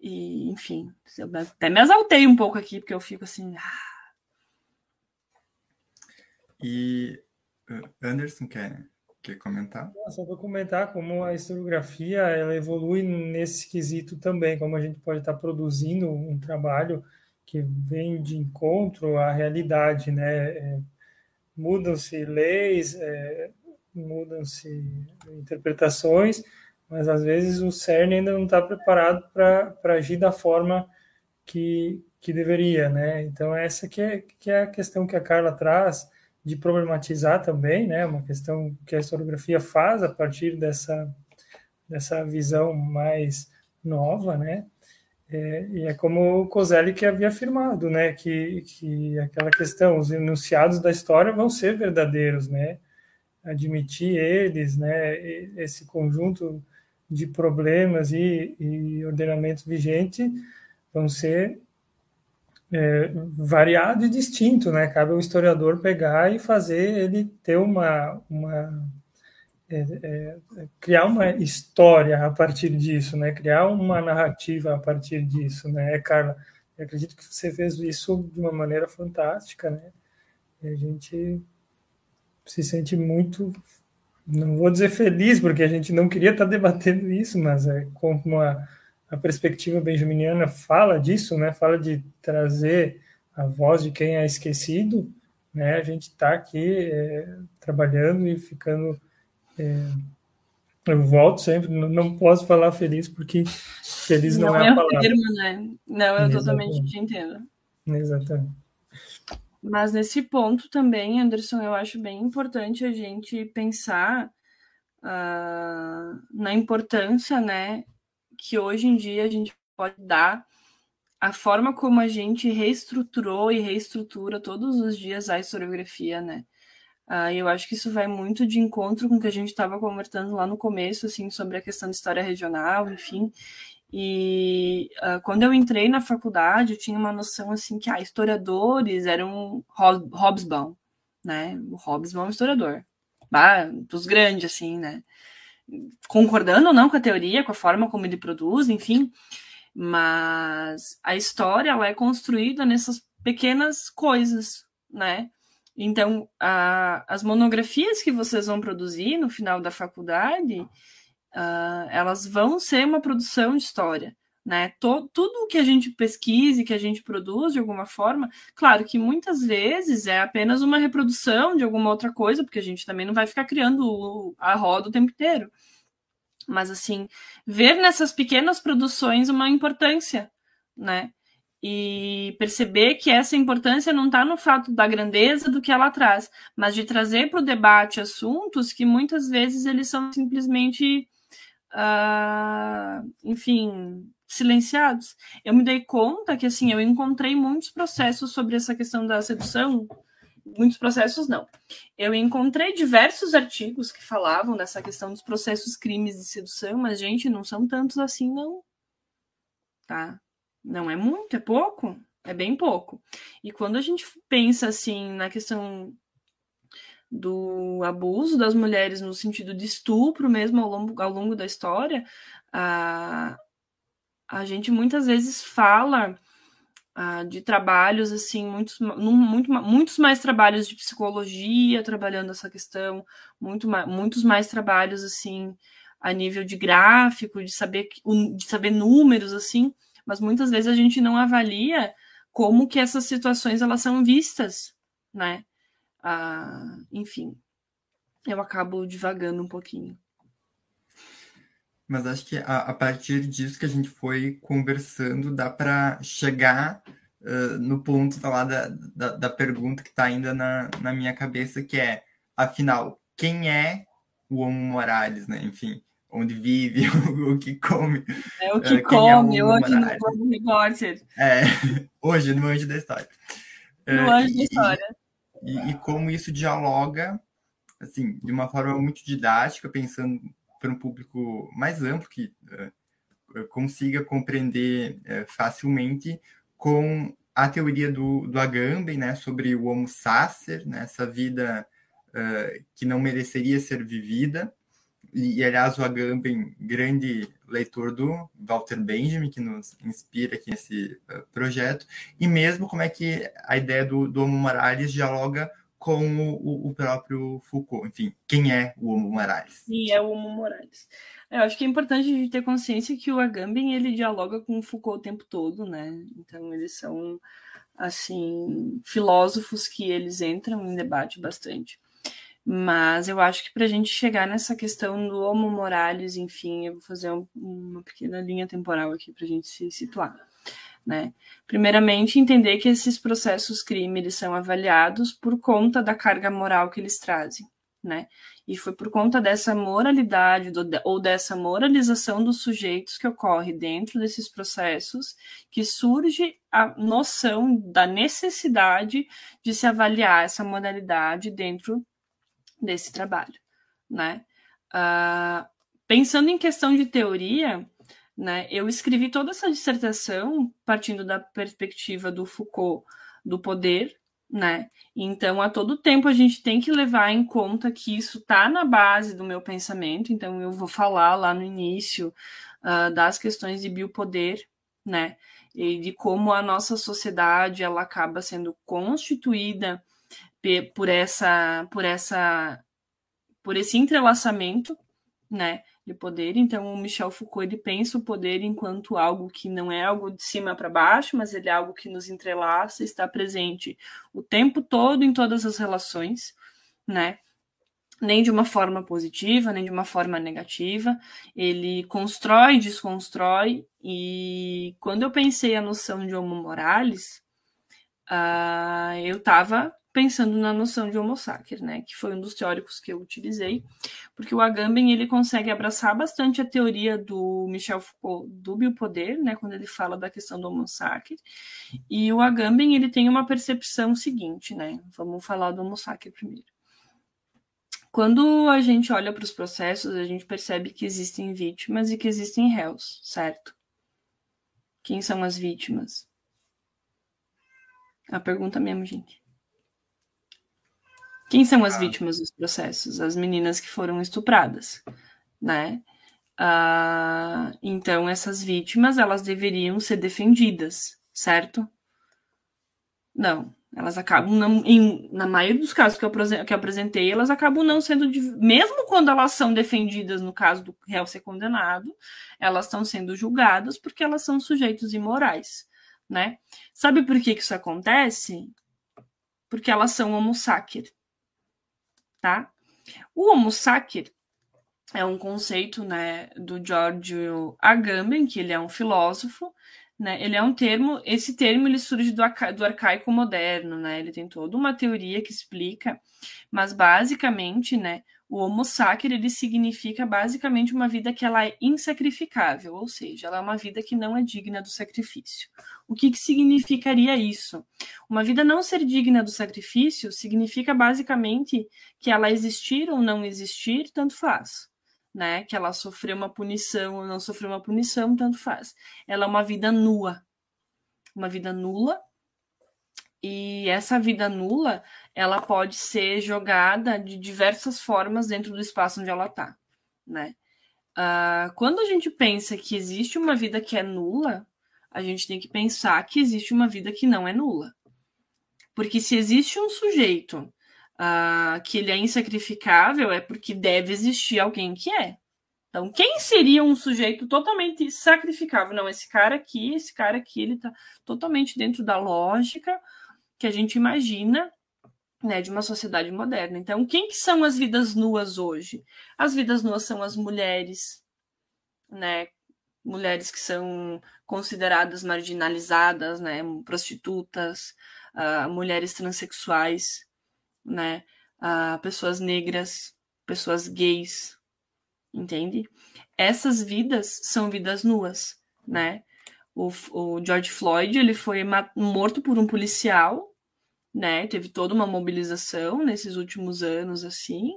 E, enfim, eu até me exaltei um pouco aqui, porque eu fico assim. Ah. E Anderson quer, quer comentar? Só para comentar como a historiografia ela evolui nesse quesito também, como a gente pode estar produzindo um trabalho que vem de encontro à realidade, né? Mudam-se leis, é, mudam-se interpretações, mas às vezes o CERN ainda não está preparado para agir da forma que, que deveria, né? Então essa que é, que é a questão que a Carla traz de problematizar também, né? Uma questão que a historiografia faz a partir dessa dessa visão mais nova, né? É, e é como o Coselli que havia afirmado, né, que, que aquela questão, os enunciados da história vão ser verdadeiros, né, admitir eles, né, esse conjunto de problemas e, e ordenamentos vigentes vão ser é, variado e distinto, né, cabe ao historiador pegar e fazer ele ter uma, uma é, é, criar uma história a partir disso, né? Criar uma narrativa a partir disso, né? Carla, eu acredito que você fez isso de uma maneira fantástica, né? E a gente se sente muito, não vou dizer feliz, porque a gente não queria estar debatendo isso, mas é como a, a perspectiva benjaminiana fala disso, né? Fala de trazer a voz de quem é esquecido, né? A gente está aqui é, trabalhando e ficando é, eu volto sempre, não posso falar feliz porque feliz não, não é, é a palavra. Termo, né? Não, eu Exatamente. totalmente te entendo. Exatamente. Mas nesse ponto também, Anderson, eu acho bem importante a gente pensar uh, na importância, né, que hoje em dia a gente pode dar a forma como a gente reestruturou e reestrutura todos os dias a historiografia, né? Uh, eu acho que isso vai muito de encontro com o que a gente estava conversando lá no começo, assim, sobre a questão de história regional, enfim. E uh, quando eu entrei na faculdade, eu tinha uma noção assim que ah, historiadores eram Hobsbawm, né? O Hobsbawm é um historiador, bah, dos grandes, assim, né? Concordando ou não com a teoria, com a forma como ele produz, enfim, mas a história ela é construída nessas pequenas coisas, né? Então, a, as monografias que vocês vão produzir no final da faculdade, uh, elas vão ser uma produção de história. Né? Todo, tudo que a gente pesquise, que a gente produz de alguma forma, claro que muitas vezes é apenas uma reprodução de alguma outra coisa, porque a gente também não vai ficar criando a roda o tempo inteiro. Mas assim, ver nessas pequenas produções uma importância, né? E perceber que essa importância não está no fato da grandeza do que ela traz, mas de trazer para o debate assuntos que muitas vezes eles são simplesmente, uh, enfim, silenciados. Eu me dei conta que assim eu encontrei muitos processos sobre essa questão da sedução, muitos processos não. Eu encontrei diversos artigos que falavam dessa questão dos processos crimes de sedução, mas gente, não são tantos assim não. Tá? Não é muito, é pouco, é bem pouco. E quando a gente pensa assim na questão do abuso das mulheres no sentido de estupro mesmo ao longo, ao longo da história, a, a gente muitas vezes fala de trabalhos assim, muitos, muito, muitos mais trabalhos de psicologia trabalhando essa questão, muito, muitos mais trabalhos assim a nível de gráfico, de saber, de saber números assim, mas muitas vezes a gente não avalia como que essas situações elas são vistas, né? Ah, enfim, eu acabo divagando um pouquinho. Mas acho que a, a partir disso que a gente foi conversando, dá para chegar uh, no ponto tá lá da, da, da pergunta que está ainda na, na minha cabeça, que é, afinal, quem é o Homo Morales, né? Enfim, onde vive, o, que come. É o que uh, come, é hoje no Globo Repórter. É, hoje no Anjo da História. No uh, Anjo da História. E, e, e, como isso dialoga, assim, de uma forma muito didática, pensando para um público mais amplo, que uh, consiga compreender facilmente com a teoria do, do Agamben, né, sobre o Homo sacer, né, essa vida que não mereceria ser vivida, e, aliás, o Agamben, grande leitor do Walter Benjamin, que nos inspira aqui nesse uh, projeto, e mesmo como é que a ideia do, do Homo Morales dialoga com o, o, próprio Foucault. Enfim, quem é o Homo Morales? Sim, é o Homo Morales. Eu acho que é importante a gente ter consciência que o Agamben ele dialoga com o Foucault o tempo todo, né? Então eles são assim filósofos que eles entram em debate bastante. Mas eu acho que para a gente chegar nessa questão do Homo Morales, enfim, eu vou fazer um, uma pequena linha temporal aqui para a gente se situar. Né? Primeiramente, entender que esses processos crime eles são avaliados por conta da carga moral que eles trazem. Né? E foi por conta dessa moralidade do, ou dessa moralização dos sujeitos que ocorre dentro desses processos que surge a noção da necessidade de se avaliar essa moralidade dentro desse trabalho, né? Uh, pensando em questão de teoria, né, eu escrevi toda essa dissertação partindo da perspectiva do Foucault do poder, né? Então, a todo tempo a gente tem que levar em conta que isso está na base do meu pensamento. Então, eu vou falar lá no início uh, das questões de biopoder, né? E de como a nossa sociedade ela acaba sendo constituída por essa, por essa, por esse entrelaçamento, né? de poder. Então, o Michel Foucault ele pensa o poder enquanto algo que não é algo de cima para baixo, mas ele é algo que nos entrelaça, está presente o tempo todo em todas as relações, né? Nem de uma forma positiva, nem de uma forma negativa. Ele constrói, desconstrói. E quando eu pensei a noção de Homo Morales, uh, eu estava pensando na noção de homo sacer, né, que foi um dos teóricos que eu utilizei, porque o Agamben ele consegue abraçar bastante a teoria do Michel Foucault do biopoder, né, quando ele fala da questão do homo sacer, e o Agamben ele tem uma percepção seguinte, né, vamos falar do homo sacer primeiro. Quando a gente olha para os processos, a gente percebe que existem vítimas e que existem réus, certo? Quem são as vítimas? A pergunta mesmo, gente. Quem são as ah. vítimas dos processos? As meninas que foram estupradas, né? Ah, então, essas vítimas, elas deveriam ser defendidas, certo? Não, elas acabam, não, em, na maioria dos casos que eu, que eu apresentei, elas acabam não sendo, mesmo quando elas são defendidas no caso do réu ser condenado, elas estão sendo julgadas porque elas são sujeitos imorais, né? Sabe por que, que isso acontece? Porque elas são homo sacer, tá? O Homo sacer é um conceito, né, do Giorgio Agamben, que ele é um filósofo, né? Ele é um termo, esse termo ele surge do, arca, do arcaico moderno, né? Ele tem toda uma teoria que explica, mas basicamente, né, o homo sacer ele significa basicamente uma vida que ela é insacrificável, ou seja, ela é uma vida que não é digna do sacrifício. O que, que significaria isso? Uma vida não ser digna do sacrifício significa basicamente que ela existir ou não existir, tanto faz. Né? Que ela sofreu uma punição ou não sofreu uma punição, tanto faz. Ela é uma vida nua. Uma vida nula. E essa vida nula, ela pode ser jogada de diversas formas dentro do espaço onde ela está, né? Uh, quando a gente pensa que existe uma vida que é nula, a gente tem que pensar que existe uma vida que não é nula. Porque se existe um sujeito uh, que ele é insacrificável, é porque deve existir alguém que é. Então, quem seria um sujeito totalmente sacrificável? Não, esse cara aqui, esse cara aqui, ele está totalmente dentro da lógica que a gente imagina né, de uma sociedade moderna. Então, quem que são as vidas nuas hoje? As vidas nuas são as mulheres, né, mulheres que são consideradas marginalizadas, né, prostitutas, uh, mulheres transexuais, né, uh, pessoas negras, pessoas gays, entende? Essas vidas são vidas nuas, né? O, o George Floyd ele foi morto por um policial né? Teve toda uma mobilização nesses últimos anos, assim.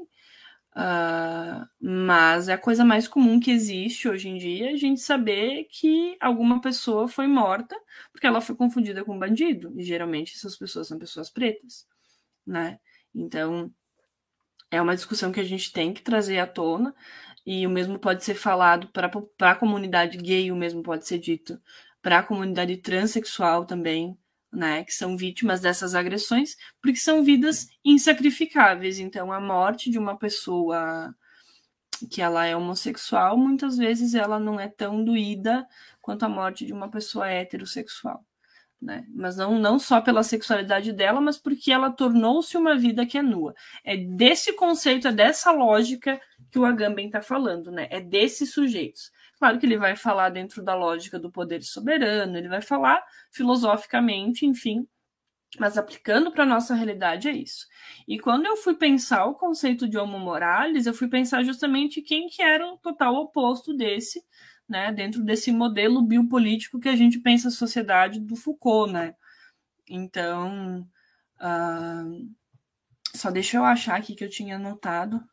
Uh, mas é a coisa mais comum que existe hoje em dia a gente saber que alguma pessoa foi morta porque ela foi confundida com um bandido. E geralmente essas pessoas são pessoas pretas, né? Então é uma discussão que a gente tem que trazer à tona, e o mesmo pode ser falado para a comunidade gay, o mesmo pode ser dito para a comunidade transexual também, né, que são vítimas dessas agressões, porque são vidas insacrificáveis. Então, a morte de uma pessoa que ela é homossexual, muitas vezes ela não é tão doída quanto a morte de uma pessoa heterossexual. Né? Mas não, não só pela sexualidade dela, mas porque ela tornou-se uma vida que é nua. É desse conceito, é dessa lógica que o Agamben está falando, né? É desses sujeitos. Claro que ele vai falar dentro da lógica do poder soberano, ele vai falar filosoficamente, enfim, mas aplicando para a nossa realidade é isso. E quando eu fui pensar o conceito de homo morales, eu fui pensar justamente quem que era o total oposto desse, né, dentro desse modelo biopolítico que a gente pensa a sociedade do Foucault, né? Então, uh, só deixa eu achar aqui que eu tinha anotado.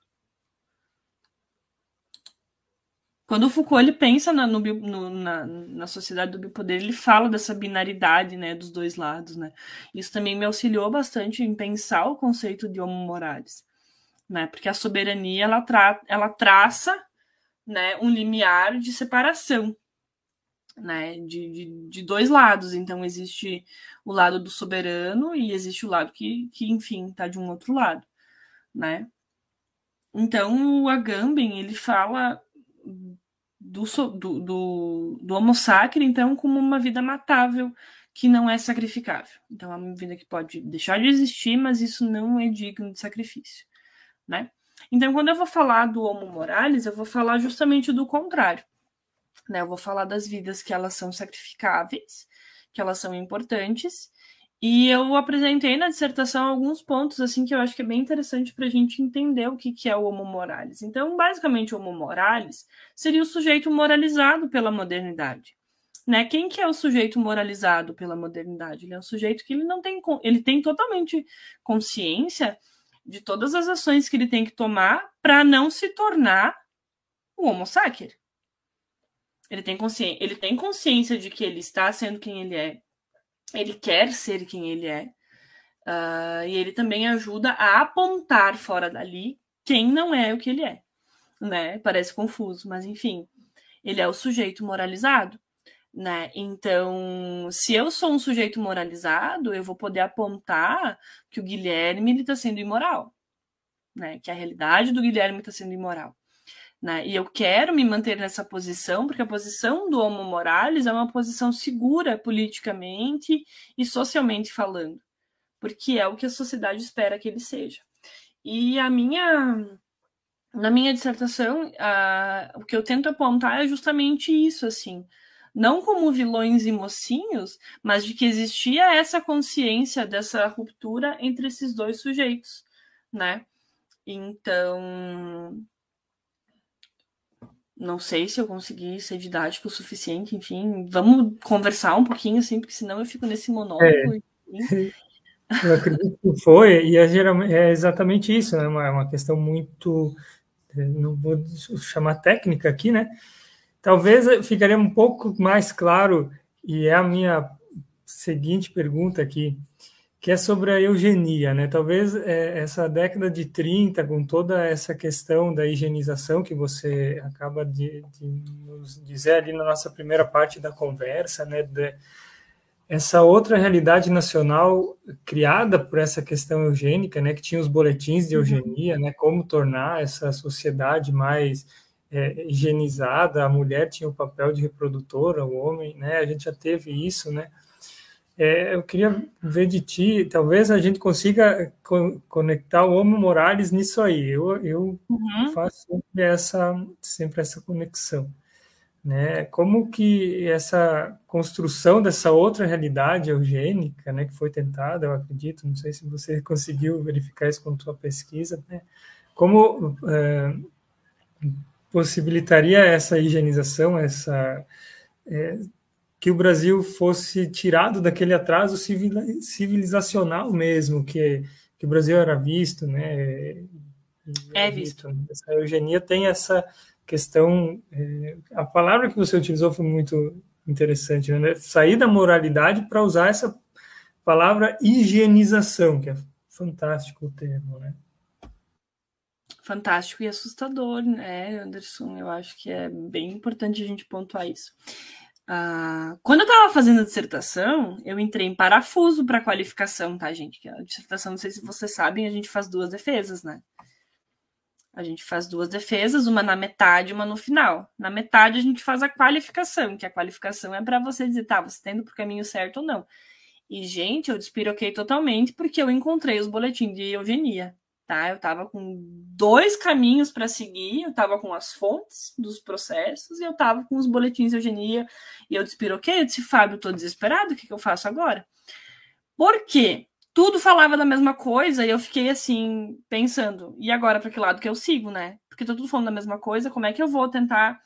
Quando o Foucault ele pensa na, no, no, na, na sociedade do bipoder, ele fala dessa binaridade né, dos dois lados. Né? Isso também me auxiliou bastante em pensar o conceito de homo moralis, né? porque a soberania ela, tra ela traça né, um limiar de separação né, de, de, de, dois lados. Então, existe o lado do soberano e existe o lado que, que enfim, está de um outro lado. Né? Então, o Agamben, ele fala do, do, do, do Homo sacer, então, como uma vida matável que não é sacrificável. Então, é uma vida que pode deixar de existir, mas isso não é digno de sacrifício, né? Então, quando eu vou falar do Homo Morales, eu vou falar justamente do contrário, né? Eu vou falar das vidas que elas são sacrificáveis, que elas são importantes, e eu apresentei na dissertação alguns pontos assim que eu acho que é bem interessante para a gente entender o que, que é o homo moralis. Então, basicamente, o homo moralis seria o sujeito moralizado pela modernidade. Né? Quem que é o sujeito moralizado pela modernidade? Ele é um sujeito que ele não tem, ele tem totalmente consciência de todas as ações que ele tem que tomar para não se tornar o homo sacer. Ele tem, consciência, ele tem consciência de que ele está sendo quem ele é, ele quer ser quem ele é. Uh, e ele também ajuda a apontar fora dali quem não é o que ele é. Né? Parece confuso, mas enfim, ele é o sujeito moralizado. Né? Então, se eu sou um sujeito moralizado, eu vou poder apontar que o Guilherme está sendo imoral, né? que a realidade do Guilherme está sendo imoral. Né? E eu quero me manter nessa posição, porque a posição do Homo Morales é uma posição segura politicamente e socialmente falando, porque é o que a sociedade espera que ele seja. E a minha na minha dissertação, a, o que eu tento apontar é justamente isso, assim, não como vilões e mocinhos, mas de que existia essa consciência dessa ruptura entre esses dois sujeitos, né? Então, não sei se eu consegui ser didático o suficiente, enfim, vamos conversar um pouquinho, assim, porque senão eu fico nesse monólogo. É. Eu acredito que foi, e é, é exatamente isso, né? Uma, uma questão muito, é, não vou chamar técnica aqui, né? Talvez ficaria um pouco mais claro, e é a minha seguinte pergunta aqui, que é sobre a eugenia, né? Talvez é, essa década de 30, com toda essa questão da higienização que você acaba de, de nos dizer ali na nossa primeira parte da conversa, né? De, essa outra realidade nacional criada por essa questão eugênica, né? Que tinha os boletins de uhum. eugenia, né? Como tornar essa sociedade mais é, higienizada, a mulher tinha o papel de reprodutora, o homem, né? A gente já teve isso, né? É, eu queria ver de ti, talvez a gente consiga co conectar o Homo Morales nisso aí. Eu, eu uhum. faço sempre essa, sempre essa conexão. Né? Como que essa construção dessa outra realidade eugênica, né, que foi tentada, eu acredito, não sei se você conseguiu verificar isso com sua pesquisa, né? como é, possibilitaria essa higienização, essa é, que o Brasil fosse tirado daquele atraso civilizacional mesmo, que, que o Brasil era visto, né? É visto. Essa eugenia tem essa questão. É, a palavra que você utilizou foi muito interessante, né? Sair da moralidade para usar essa palavra higienização, que é fantástico o termo, né? Fantástico e assustador, né, Anderson? Eu acho que é bem importante a gente pontuar isso. Ah, quando eu estava fazendo a dissertação, eu entrei em parafuso para qualificação, tá, gente? Que a dissertação, não sei se vocês sabem, a gente faz duas defesas, né? A gente faz duas defesas, uma na metade e uma no final. Na metade a gente faz a qualificação, que a qualificação é para você dizer, tá, você está indo para o caminho certo ou não. E, gente, eu despiroquei totalmente porque eu encontrei os boletins de eugenia tá? Eu estava com dois caminhos para seguir, eu estava com as fontes dos processos e eu estava com os boletins de eugenia e eu despiroquei, eu disse, Fábio, estou desesperado, o que, que eu faço agora? Por quê? Tudo falava da mesma coisa e eu fiquei assim, pensando, e agora para que lado que eu sigo, né? Porque tá tudo falando da mesma coisa, como é que eu vou tentar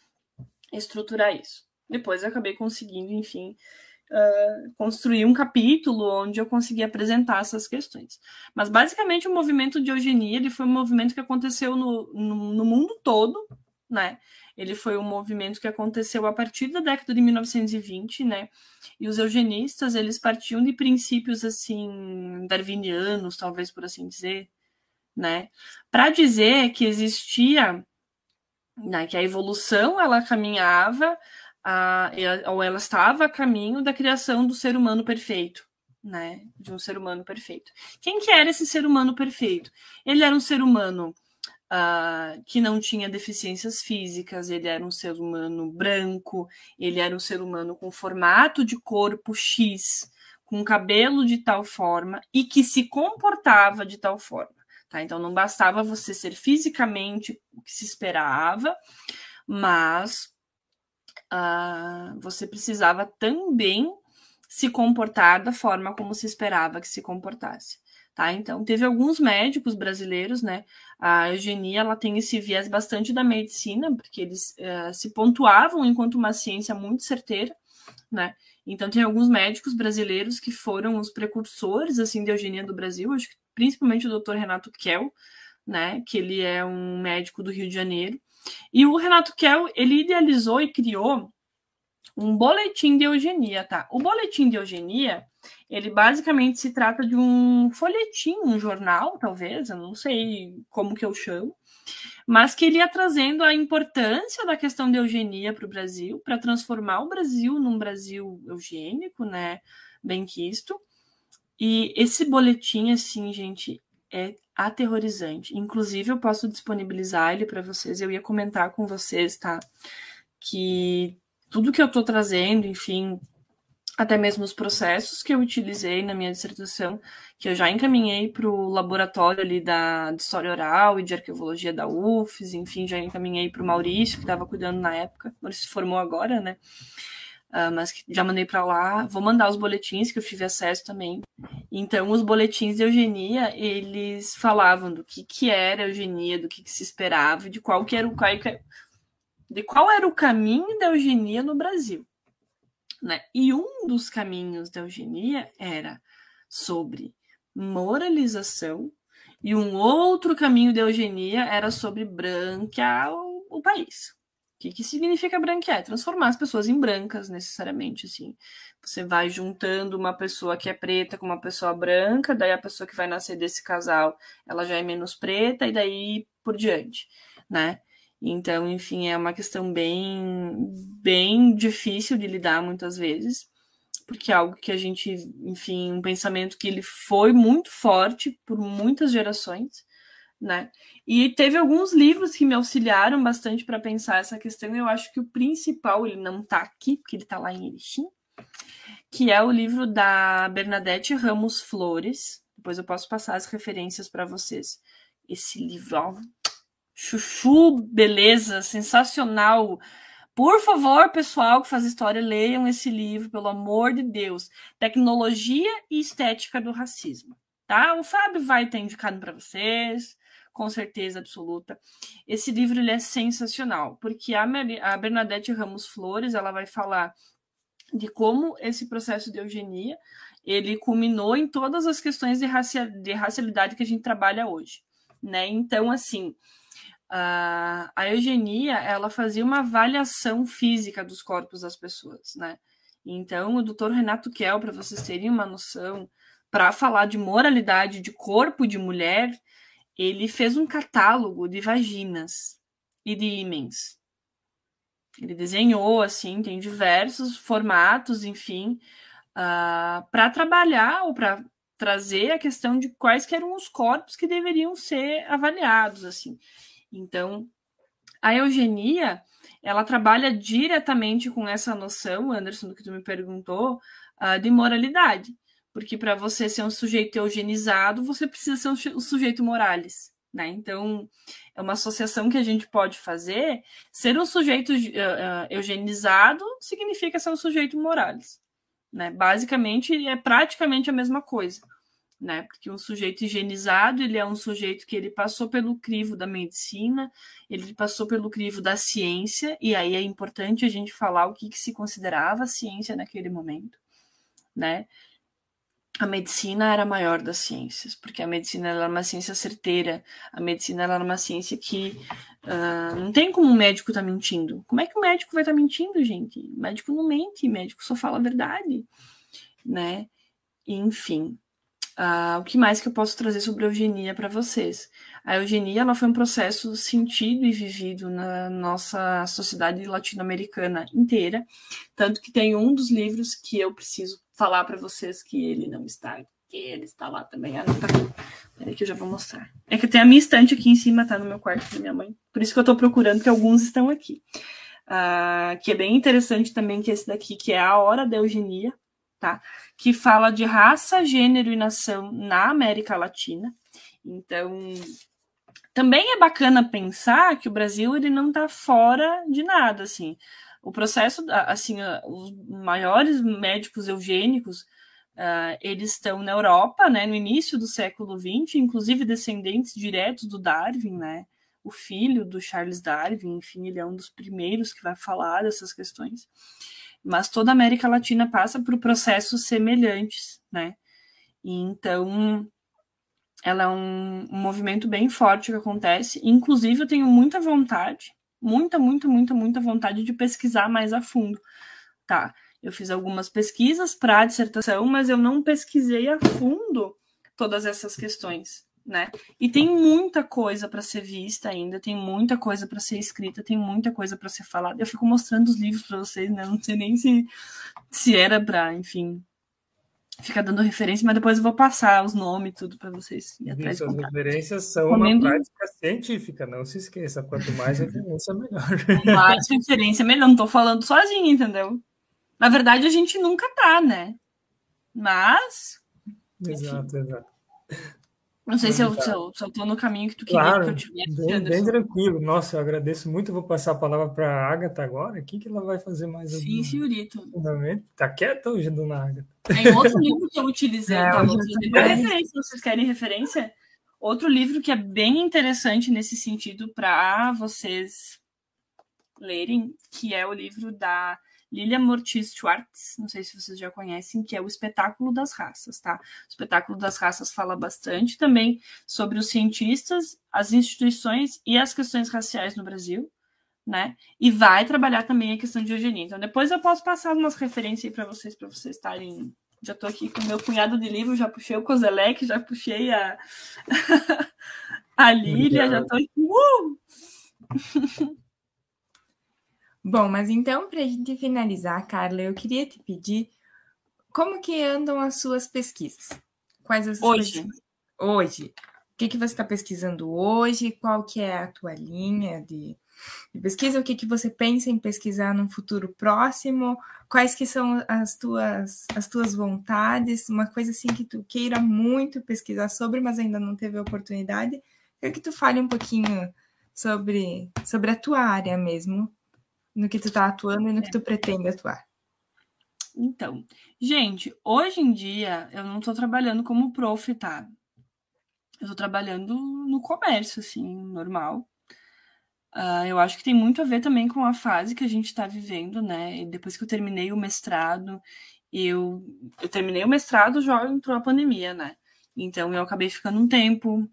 estruturar isso? Depois eu acabei conseguindo, enfim, uh, construir um capítulo onde eu consegui apresentar essas questões. Mas basicamente o movimento de eugenia ele foi um movimento que aconteceu no, no, no mundo todo, né? Ele foi um movimento que aconteceu a partir da década de 1920, né? E os eugenistas, eles partiam de princípios assim darwinianos, talvez por assim dizer, né? Para dizer que existia né, que a evolução ela caminhava a, ou ela estava a caminho da criação do ser humano perfeito, né? De um ser humano perfeito. Quem que era esse ser humano perfeito? Ele era um ser humano uh, que não tinha deficiências físicas, ele era um ser humano branco, ele era um ser humano com formato de corpo X, com cabelo de tal forma e que se comportava de tal forma. Tá? Então não bastava você ser fisicamente o que se esperava, mas uh, você precisava também se comportar da forma como se esperava que se comportasse. Tá? Então, teve alguns médicos brasileiros, né? A eugenia ela tem esse viés bastante da medicina, porque eles uh, se pontuavam enquanto uma ciência muito certeira, né? Então, tem alguns médicos brasileiros que foram os precursores assim de eugenia do Brasil, acho que principalmente o Dr. Renato Kell, né? Que ele é um médico do Rio de Janeiro. E o Renato Kell, ele idealizou e criou um boletim de eugenia, tá? O boletim de eugenia ele basicamente se trata de um folhetim, um jornal, talvez, eu não sei como que eu chamo, mas que ele ia trazendo a importância da questão de eugenia para o Brasil, para transformar o Brasil num Brasil eugênico, né, bem quisto. E esse boletim, assim, gente, é aterrorizante. Inclusive, eu posso disponibilizar ele para vocês. Eu ia comentar com vocês, tá? Que tudo que eu estou trazendo, enfim, até mesmo os processos que eu utilizei na minha dissertação, que eu já encaminhei para o laboratório ali da, de História Oral e de Arqueologia da UFES, enfim, já encaminhei para o Maurício, que estava cuidando na época, Maurício se formou agora, né? Uh, mas já mandei para lá. Vou mandar os boletins que eu tive acesso também. Então, os boletins de eugenia, eles falavam do que, que era eugenia, do que, que se esperava, de qual que era o qual, de qual era o caminho da eugenia no Brasil. Né? E um dos caminhos da eugenia era sobre moralização, e um outro caminho da eugenia era sobre branquear o, o país. O que, que significa branquear? Transformar as pessoas em brancas, necessariamente, assim. Você vai juntando uma pessoa que é preta com uma pessoa branca, daí a pessoa que vai nascer desse casal, ela já é menos preta, e daí por diante, né? Então, enfim, é uma questão bem, bem difícil de lidar muitas vezes, porque é algo que a gente, enfim, um pensamento que ele foi muito forte por muitas gerações, né? E teve alguns livros que me auxiliaram bastante para pensar essa questão. Eu acho que o principal, ele não está aqui, porque ele está lá em Erechim, que é o livro da Bernadette Ramos Flores. Depois eu posso passar as referências para vocês. Esse livro, ó, chuchu, beleza, sensacional. Por favor, pessoal que faz história, leiam esse livro, pelo amor de Deus. Tecnologia e Estética do Racismo. Tá? O Fábio vai estar indicando para vocês, com certeza absoluta. Esse livro ele é sensacional, porque a, a Bernadette Ramos Flores ela vai falar de como esse processo de eugenia ele culminou em todas as questões de, racia, de racialidade que a gente trabalha hoje. Né? Então, assim, a, a eugenia ela fazia uma avaliação física dos corpos das pessoas, né? Então, o doutor Renato Kell, para vocês terem uma noção, para falar de moralidade de corpo de mulher, ele fez um catálogo de vaginas e de ímens. Ele desenhou, assim, tem diversos formatos, enfim, uh, ah, para trabalhar ou para trazer a questão de quais eram os corpos que deveriam ser avaliados, assim. Então, a eugenia, ela trabalha diretamente com essa noção, Anderson, do que tu me perguntou, uh, de moralidade. Porque para você ser um sujeito eugenizado, você precisa ser um sujeito morales. Né? Então, é uma associação que a gente pode fazer. Ser um sujeito uh, uh, eugenizado significa ser um sujeito morales. Né? Basicamente, é praticamente a mesma coisa né? Porque um sujeito higienizado, ele é um sujeito que ele passou pelo crivo da medicina, ele passou pelo crivo da ciência, e aí é importante a gente falar o que, que se considerava ciência naquele momento, né? A medicina era a maior das ciências, porque a medicina era uma ciência certeira, a medicina era uma ciência que Uh, não tem como um médico estar tá mentindo. Como é que o médico vai estar tá mentindo, gente? O médico não mente, médico só fala a verdade, né? Enfim, uh, o que mais que eu posso trazer sobre a eugenia para vocês? A eugenia ela foi um processo sentido e vivido na nossa sociedade latino-americana inteira, tanto que tem um dos livros que eu preciso falar para vocês que ele não está que ele está lá também. Ah, não tá aqui. Peraí que eu já vou mostrar. É que tem a minha estante aqui em cima, tá no meu quarto da minha mãe. Por isso que eu tô procurando, que alguns estão aqui. Uh, que é bem interessante também, que esse daqui, que é A Hora da Eugenia, tá? Que fala de raça, gênero e nação na América Latina. Então, também é bacana pensar que o Brasil ele não está fora de nada, assim. O processo, assim, os maiores médicos eugênicos Uh, eles estão na Europa, né, no início do século XX, inclusive descendentes diretos do Darwin, né, o filho do Charles Darwin, enfim, ele é um dos primeiros que vai falar dessas questões. Mas toda a América Latina passa por processos semelhantes, né? Então, ela é um, um movimento bem forte que acontece. Inclusive, eu tenho muita vontade, muita, muita, muita, muita vontade de pesquisar mais a fundo, tá? Eu fiz algumas pesquisas para a dissertação, mas eu não pesquisei a fundo todas essas questões, né? E tem muita coisa para ser vista ainda, tem muita coisa para ser escrita, tem muita coisa para ser falada. Eu fico mostrando os livros para vocês, né? Não sei nem se, se era para, enfim, ficar dando referência, mas depois eu vou passar os nomes tudo para vocês. E atrás as referências são Comendo... uma prática científica, não se esqueça. Quanto mais referência, melhor. Mais referência, melhor. Não estou falando sozinho, entendeu? Na verdade, a gente nunca tá, né? Mas. Exato, exato. Não sei se eu, se, eu, se eu tô no caminho que tu queria claro, que eu tivesse. Bem, bem tranquilo. Nossa, eu agradeço muito. vou passar a palavra para a Agatha agora. O que, que ela vai fazer mais? Sim, senhorito. Tá quieta hoje, dona Agatha? Tem outro livro que eu utilizei. É, tá? Vocês referência, vocês querem referência? Outro livro que é bem interessante nesse sentido para vocês lerem, que é o livro da Lilia Mortiz Schwartz, não sei se vocês já conhecem, que é o Espetáculo das Raças, tá? O Espetáculo das Raças fala bastante também sobre os cientistas, as instituições e as questões raciais no Brasil, né? E vai trabalhar também a questão de eugenia. Então, depois eu posso passar umas referências aí para vocês, para vocês estarem. Já estou aqui com o meu punhado de livros, já puxei o Kozelek, já puxei a, a Lília, já estou aqui. Uh! Bom, mas então, para a gente finalizar, Carla, eu queria te pedir como que andam as suas pesquisas? Quais as hoje? Pesquisas? Hoje. O que, que você está pesquisando hoje? Qual que é a tua linha de, de, pesquisa? O que, que você pensa em pesquisar no futuro próximo? Quais que são as tuas, as tuas vontades? Uma coisa assim que tu queira muito pesquisar sobre, mas ainda não teve oportunidade. Quero que tu fale um pouquinho sobre, sobre a tua área mesmo no que tu tá atuando e no que tu pretende atuar? Então, gente, hoje em dia eu não tô trabalhando como prof, tá? Eu tô trabalhando no comércio, assim, normal. Uh, eu acho que tem muito a ver também com a fase que a gente está vivendo, né? E depois que eu terminei o mestrado, eu, eu terminei o mestrado, já entrou a pandemia, né? Então eu acabei ficando um tempo,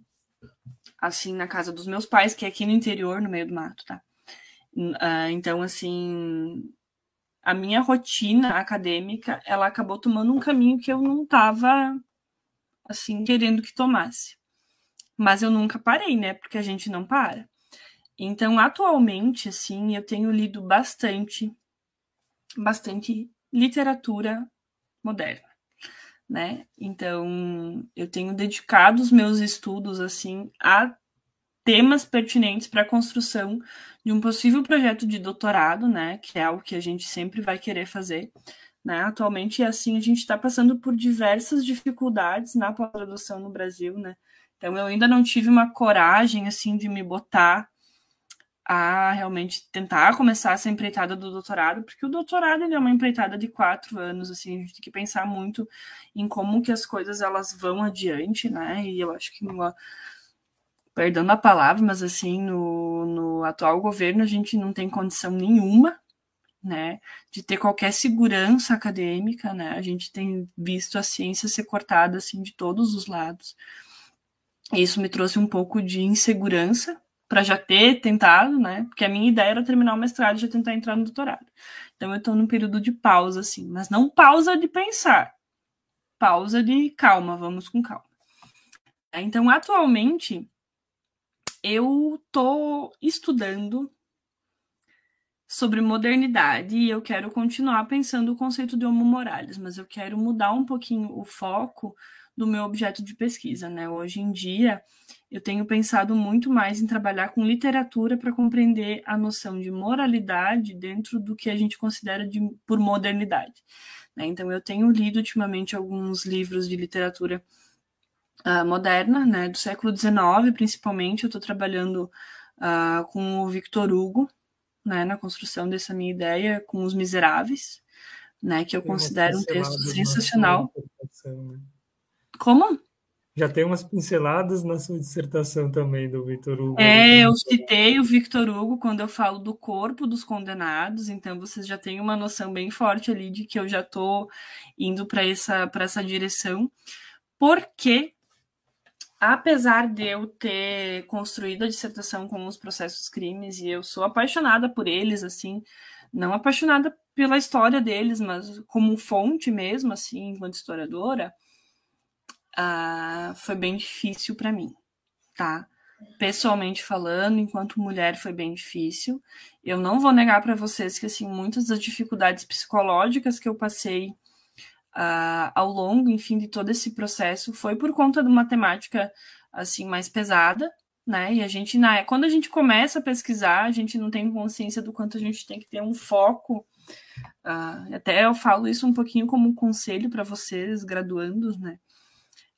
assim, na casa dos meus pais, que é aqui no interior, no meio do mato, tá? Uh, então, assim, a minha rotina acadêmica, ela acabou tomando um caminho que eu não estava, assim, querendo que tomasse. Mas eu nunca parei, né? Porque a gente não para. Então, atualmente, assim, eu tenho lido bastante, bastante literatura moderna, né? Então, eu tenho dedicado os meus estudos, assim, a temas pertinentes para a construção de um possível projeto de doutorado, né, que é algo que a gente sempre vai querer fazer. Né? Atualmente, assim, a gente está passando por diversas dificuldades na pós-graduação no Brasil, né? Então, eu ainda não tive uma coragem, assim, de me botar a realmente tentar começar essa empreitada do doutorado, porque o doutorado é uma empreitada de quatro anos, assim, a gente tem que pensar muito em como que as coisas elas vão adiante, né? E eu acho que numa perdão a palavra, mas assim, no, no atual governo a gente não tem condição nenhuma, né, de ter qualquer segurança acadêmica, né, a gente tem visto a ciência ser cortada, assim, de todos os lados. Isso me trouxe um pouco de insegurança para já ter tentado, né? Porque a minha ideia era terminar o mestrado e já tentar entrar no doutorado. Então eu estou num período de pausa, assim, mas não pausa de pensar, pausa de calma, vamos com calma. Então, atualmente, eu estou estudando sobre modernidade e eu quero continuar pensando o conceito de Homo Morales, mas eu quero mudar um pouquinho o foco do meu objeto de pesquisa, né? Hoje em dia, eu tenho pensado muito mais em trabalhar com literatura para compreender a noção de moralidade dentro do que a gente considera de, por modernidade. Né? Então, eu tenho lido ultimamente alguns livros de literatura uh, moderna, né, do século XIX, principalmente. Eu estou trabalhando uh, com o Victor Hugo, né, na construção dessa minha ideia, com Os Miseráveis, né, que eu considero um texto sensacional. Né? Como? Já tem umas pinceladas na sua dissertação também do Victor Hugo. É, eu citei o Victor Hugo quando eu falo do corpo dos condenados, então vocês já têm uma noção bem forte ali de que eu já estou indo para essa, essa direção, porque apesar de eu ter construído a dissertação com os processos crimes e eu sou apaixonada por eles, assim, não apaixonada pela história deles, mas como fonte mesmo, assim, enquanto historiadora, uh, foi bem difícil para mim, tá? Pessoalmente falando, enquanto mulher, foi bem difícil. Eu não vou negar para vocês que, assim, muitas das dificuldades psicológicas que eu passei uh, ao longo, enfim, de todo esse processo foi por conta de uma temática assim mais pesada, né? E a gente, na, quando a gente começa a pesquisar, a gente não tem consciência do quanto a gente tem que ter um foco. Uh, até eu falo isso um pouquinho como um conselho para vocês, graduandos, né?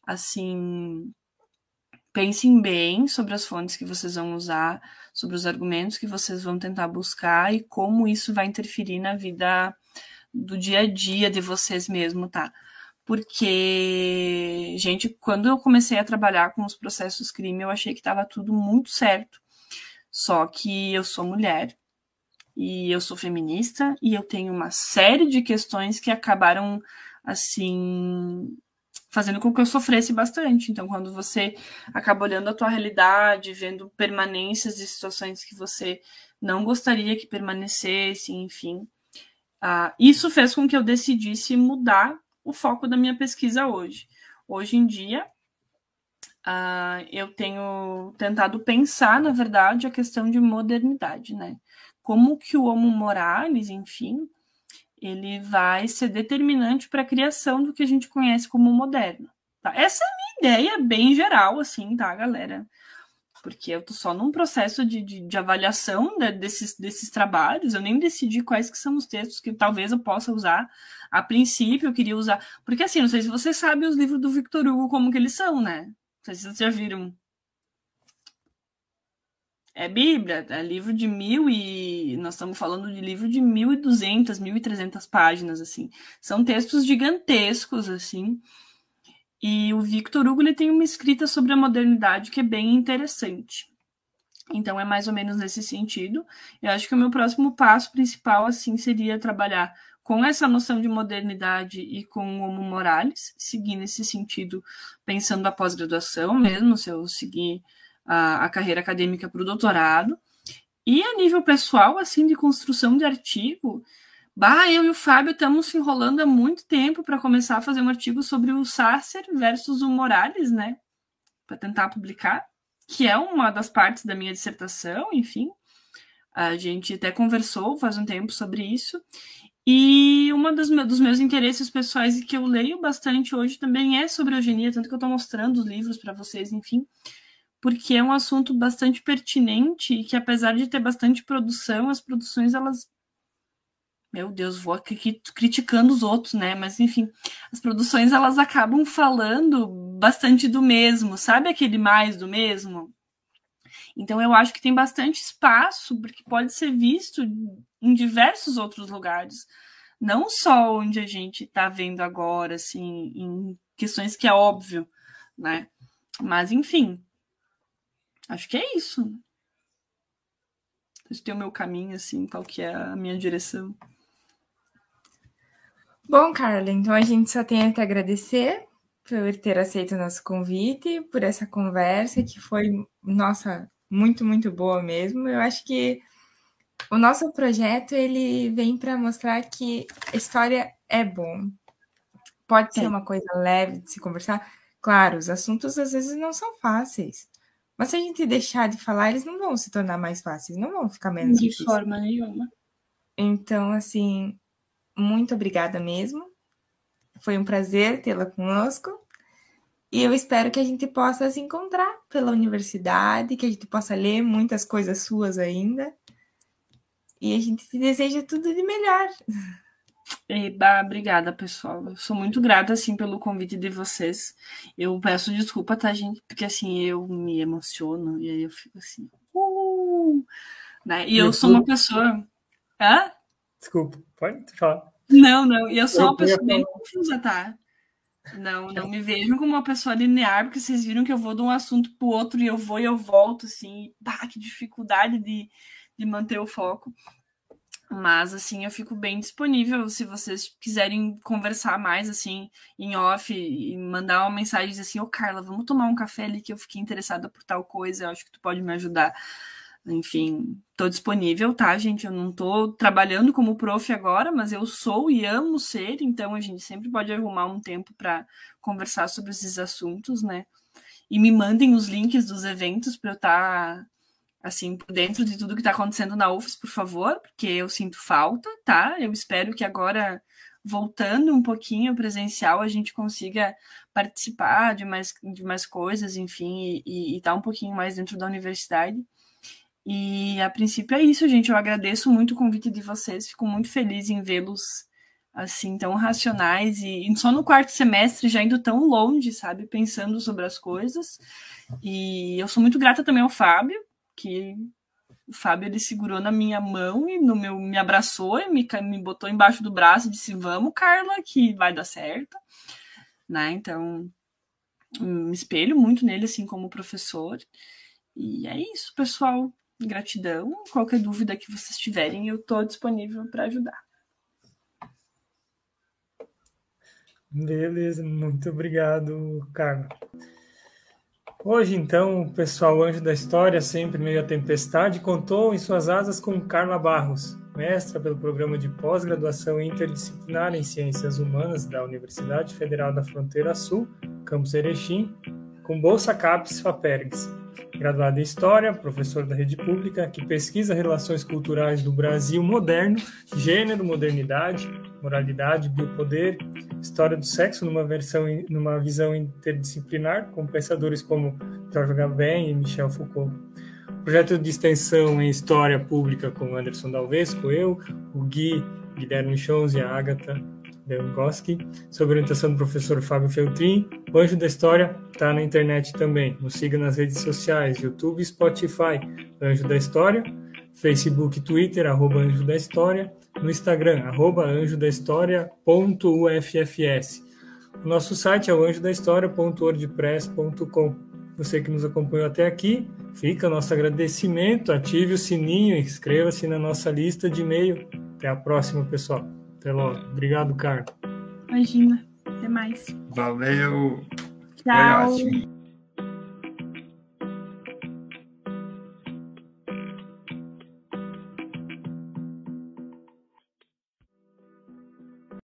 Assim, pensem bem sobre as fontes que vocês vão usar, sobre os argumentos que vocês vão tentar buscar e como isso vai interferir na vida do dia a dia de vocês mesmo, tá? Porque, gente, quando eu comecei a trabalhar com os processos crime, eu achei que estava tudo muito certo. Só que eu sou mulher e eu sou feminista e eu tenho uma série de questões que acabaram assim fazendo com que eu sofresse bastante. Então, quando você acaba olhando a tua realidade, vendo permanências de situações que você não gostaria que permanecesse, enfim, Uh, isso fez com que eu decidisse mudar o foco da minha pesquisa hoje. Hoje em dia, uh, eu tenho tentado pensar, na verdade, a questão de modernidade, né? Como que o Homo Morales, enfim, ele vai ser determinante para a criação do que a gente conhece como moderno. Tá? Essa é a minha ideia bem geral, assim, tá, galera? Porque eu tô só num processo de, de, de avaliação né, desses, desses trabalhos, eu nem decidi quais que são os textos que talvez eu possa usar. A princípio, eu queria usar. Porque assim, não sei se vocês sabem os livros do Victor Hugo, como que eles são, né? Não sei se vocês já viram. É Bíblia, é livro de mil e. Nós estamos falando de livro de mil e duzentas, mil e trezentas páginas, assim. São textos gigantescos, assim. E o Victor Hugo ele tem uma escrita sobre a modernidade que é bem interessante. Então é mais ou menos nesse sentido. Eu acho que o meu próximo passo principal assim seria trabalhar com essa noção de modernidade e com o Homo Morales, seguir nesse sentido, pensando a pós-graduação mesmo, se eu seguir a, a carreira acadêmica para o doutorado. E a nível pessoal, assim, de construção de artigo, Bah, eu e o Fábio estamos se enrolando há muito tempo para começar a fazer um artigo sobre o Sasser versus o Morales, né? Para tentar publicar, que é uma das partes da minha dissertação, enfim. A gente até conversou faz um tempo sobre isso. E uma dos, dos meus interesses pessoais e que eu leio bastante hoje também é sobre eugenia, tanto que eu estou mostrando os livros para vocês, enfim, porque é um assunto bastante pertinente e que apesar de ter bastante produção, as produções elas meu Deus, vou aqui criticando os outros, né? Mas enfim, as produções elas acabam falando bastante do mesmo, sabe aquele mais do mesmo? Então eu acho que tem bastante espaço porque pode ser visto em diversos outros lugares, não só onde a gente está vendo agora, assim, em questões que é óbvio, né? Mas enfim, acho que é isso. Esse tem o meu caminho, assim, qual que é a minha direção. Bom, Carla, então a gente só tem a te agradecer por ter aceito o nosso convite, por essa conversa que foi, nossa, muito, muito boa mesmo. Eu acho que o nosso projeto ele vem para mostrar que a história é bom. Pode ser uma coisa leve de se conversar. Claro, os assuntos às vezes não são fáceis. Mas se a gente deixar de falar, eles não vão se tornar mais fáceis, não vão ficar menos De difíceis. forma nenhuma. Então, assim, muito obrigada mesmo. Foi um prazer tê-la conosco. E eu espero que a gente possa se encontrar pela universidade, que a gente possa ler muitas coisas suas ainda. E a gente te deseja tudo de melhor. Eba, obrigada, pessoal. Eu sou muito grata, assim, pelo convite de vocês. Eu peço desculpa, tá, gente? Porque, assim, eu me emociono e aí eu fico assim... Uh! Né? E eu sou uma pessoa... Hã? Desculpa, pode falar. Não, não. E eu sou uma pessoa bem confusa, tá? Não, não me vejam como uma pessoa linear, porque vocês viram que eu vou de um assunto pro outro e eu vou e eu volto, assim. Bah, que dificuldade de, de manter o foco. Mas, assim, eu fico bem disponível se vocês quiserem conversar mais, assim, em off e mandar uma mensagem assim: Ô, oh, Carla, vamos tomar um café ali que eu fiquei interessada por tal coisa, eu acho que tu pode me ajudar. Enfim, tô disponível, tá, gente? Eu não tô trabalhando como prof agora, mas eu sou e amo ser, então a gente sempre pode arrumar um tempo para conversar sobre esses assuntos, né? E me mandem os links dos eventos para eu estar tá assim, por dentro de tudo que está acontecendo na UFES, por favor, porque eu sinto falta, tá? Eu espero que agora, voltando um pouquinho presencial, a gente consiga participar de mais, de mais coisas, enfim, e estar tá um pouquinho mais dentro da universidade. E a princípio é isso, gente. Eu agradeço muito o convite de vocês, fico muito feliz em vê-los assim, tão racionais e, e só no quarto semestre já indo tão longe, sabe, pensando sobre as coisas. E eu sou muito grata também ao Fábio, que o Fábio ele segurou na minha mão e no meu me abraçou e me, me botou embaixo do braço e disse: "Vamos, Carla, que vai dar certo". Né? Então, me espelho muito nele assim como professor. E é isso, pessoal. Gratidão. Qualquer dúvida que vocês tiverem, eu estou disponível para ajudar. Beleza, muito obrigado, Carla. Hoje, então, o pessoal Anjo da História, sempre meio à tempestade, contou em suas asas com Carla Barros, mestra pelo programa de pós-graduação interdisciplinar em Ciências Humanas da Universidade Federal da Fronteira Sul, Campus Erechim, com bolsa CAPES FAPERGS. Graduada em História, professor da rede pública, que pesquisa relações culturais do Brasil moderno, gênero, modernidade, moralidade, biopoder, história do sexo numa versão numa visão interdisciplinar, com pensadores como George Gabin e Michel Foucault. Projeto de extensão em História Pública com Anderson Dalvesco, eu, o Gui, Guilherme Chons e a Agatha Dengowski, sob orientação do professor Fábio Feltrin. O Anjo da História está na internet também. Nos siga nas redes sociais, YouTube Spotify, Anjo da História, Facebook Twitter, arroba Anjo da História, no Instagram, arroba anjodahistoria.uffs. O nosso site é o anjodahistoria.wordpress.com. Você que nos acompanhou até aqui, fica nosso agradecimento, ative o sininho, inscreva-se na nossa lista de e-mail. Até a próxima, pessoal. Até logo. Obrigado, Carlos. Imagina. Até mais. Valeu. Tchau. Foi ótimo.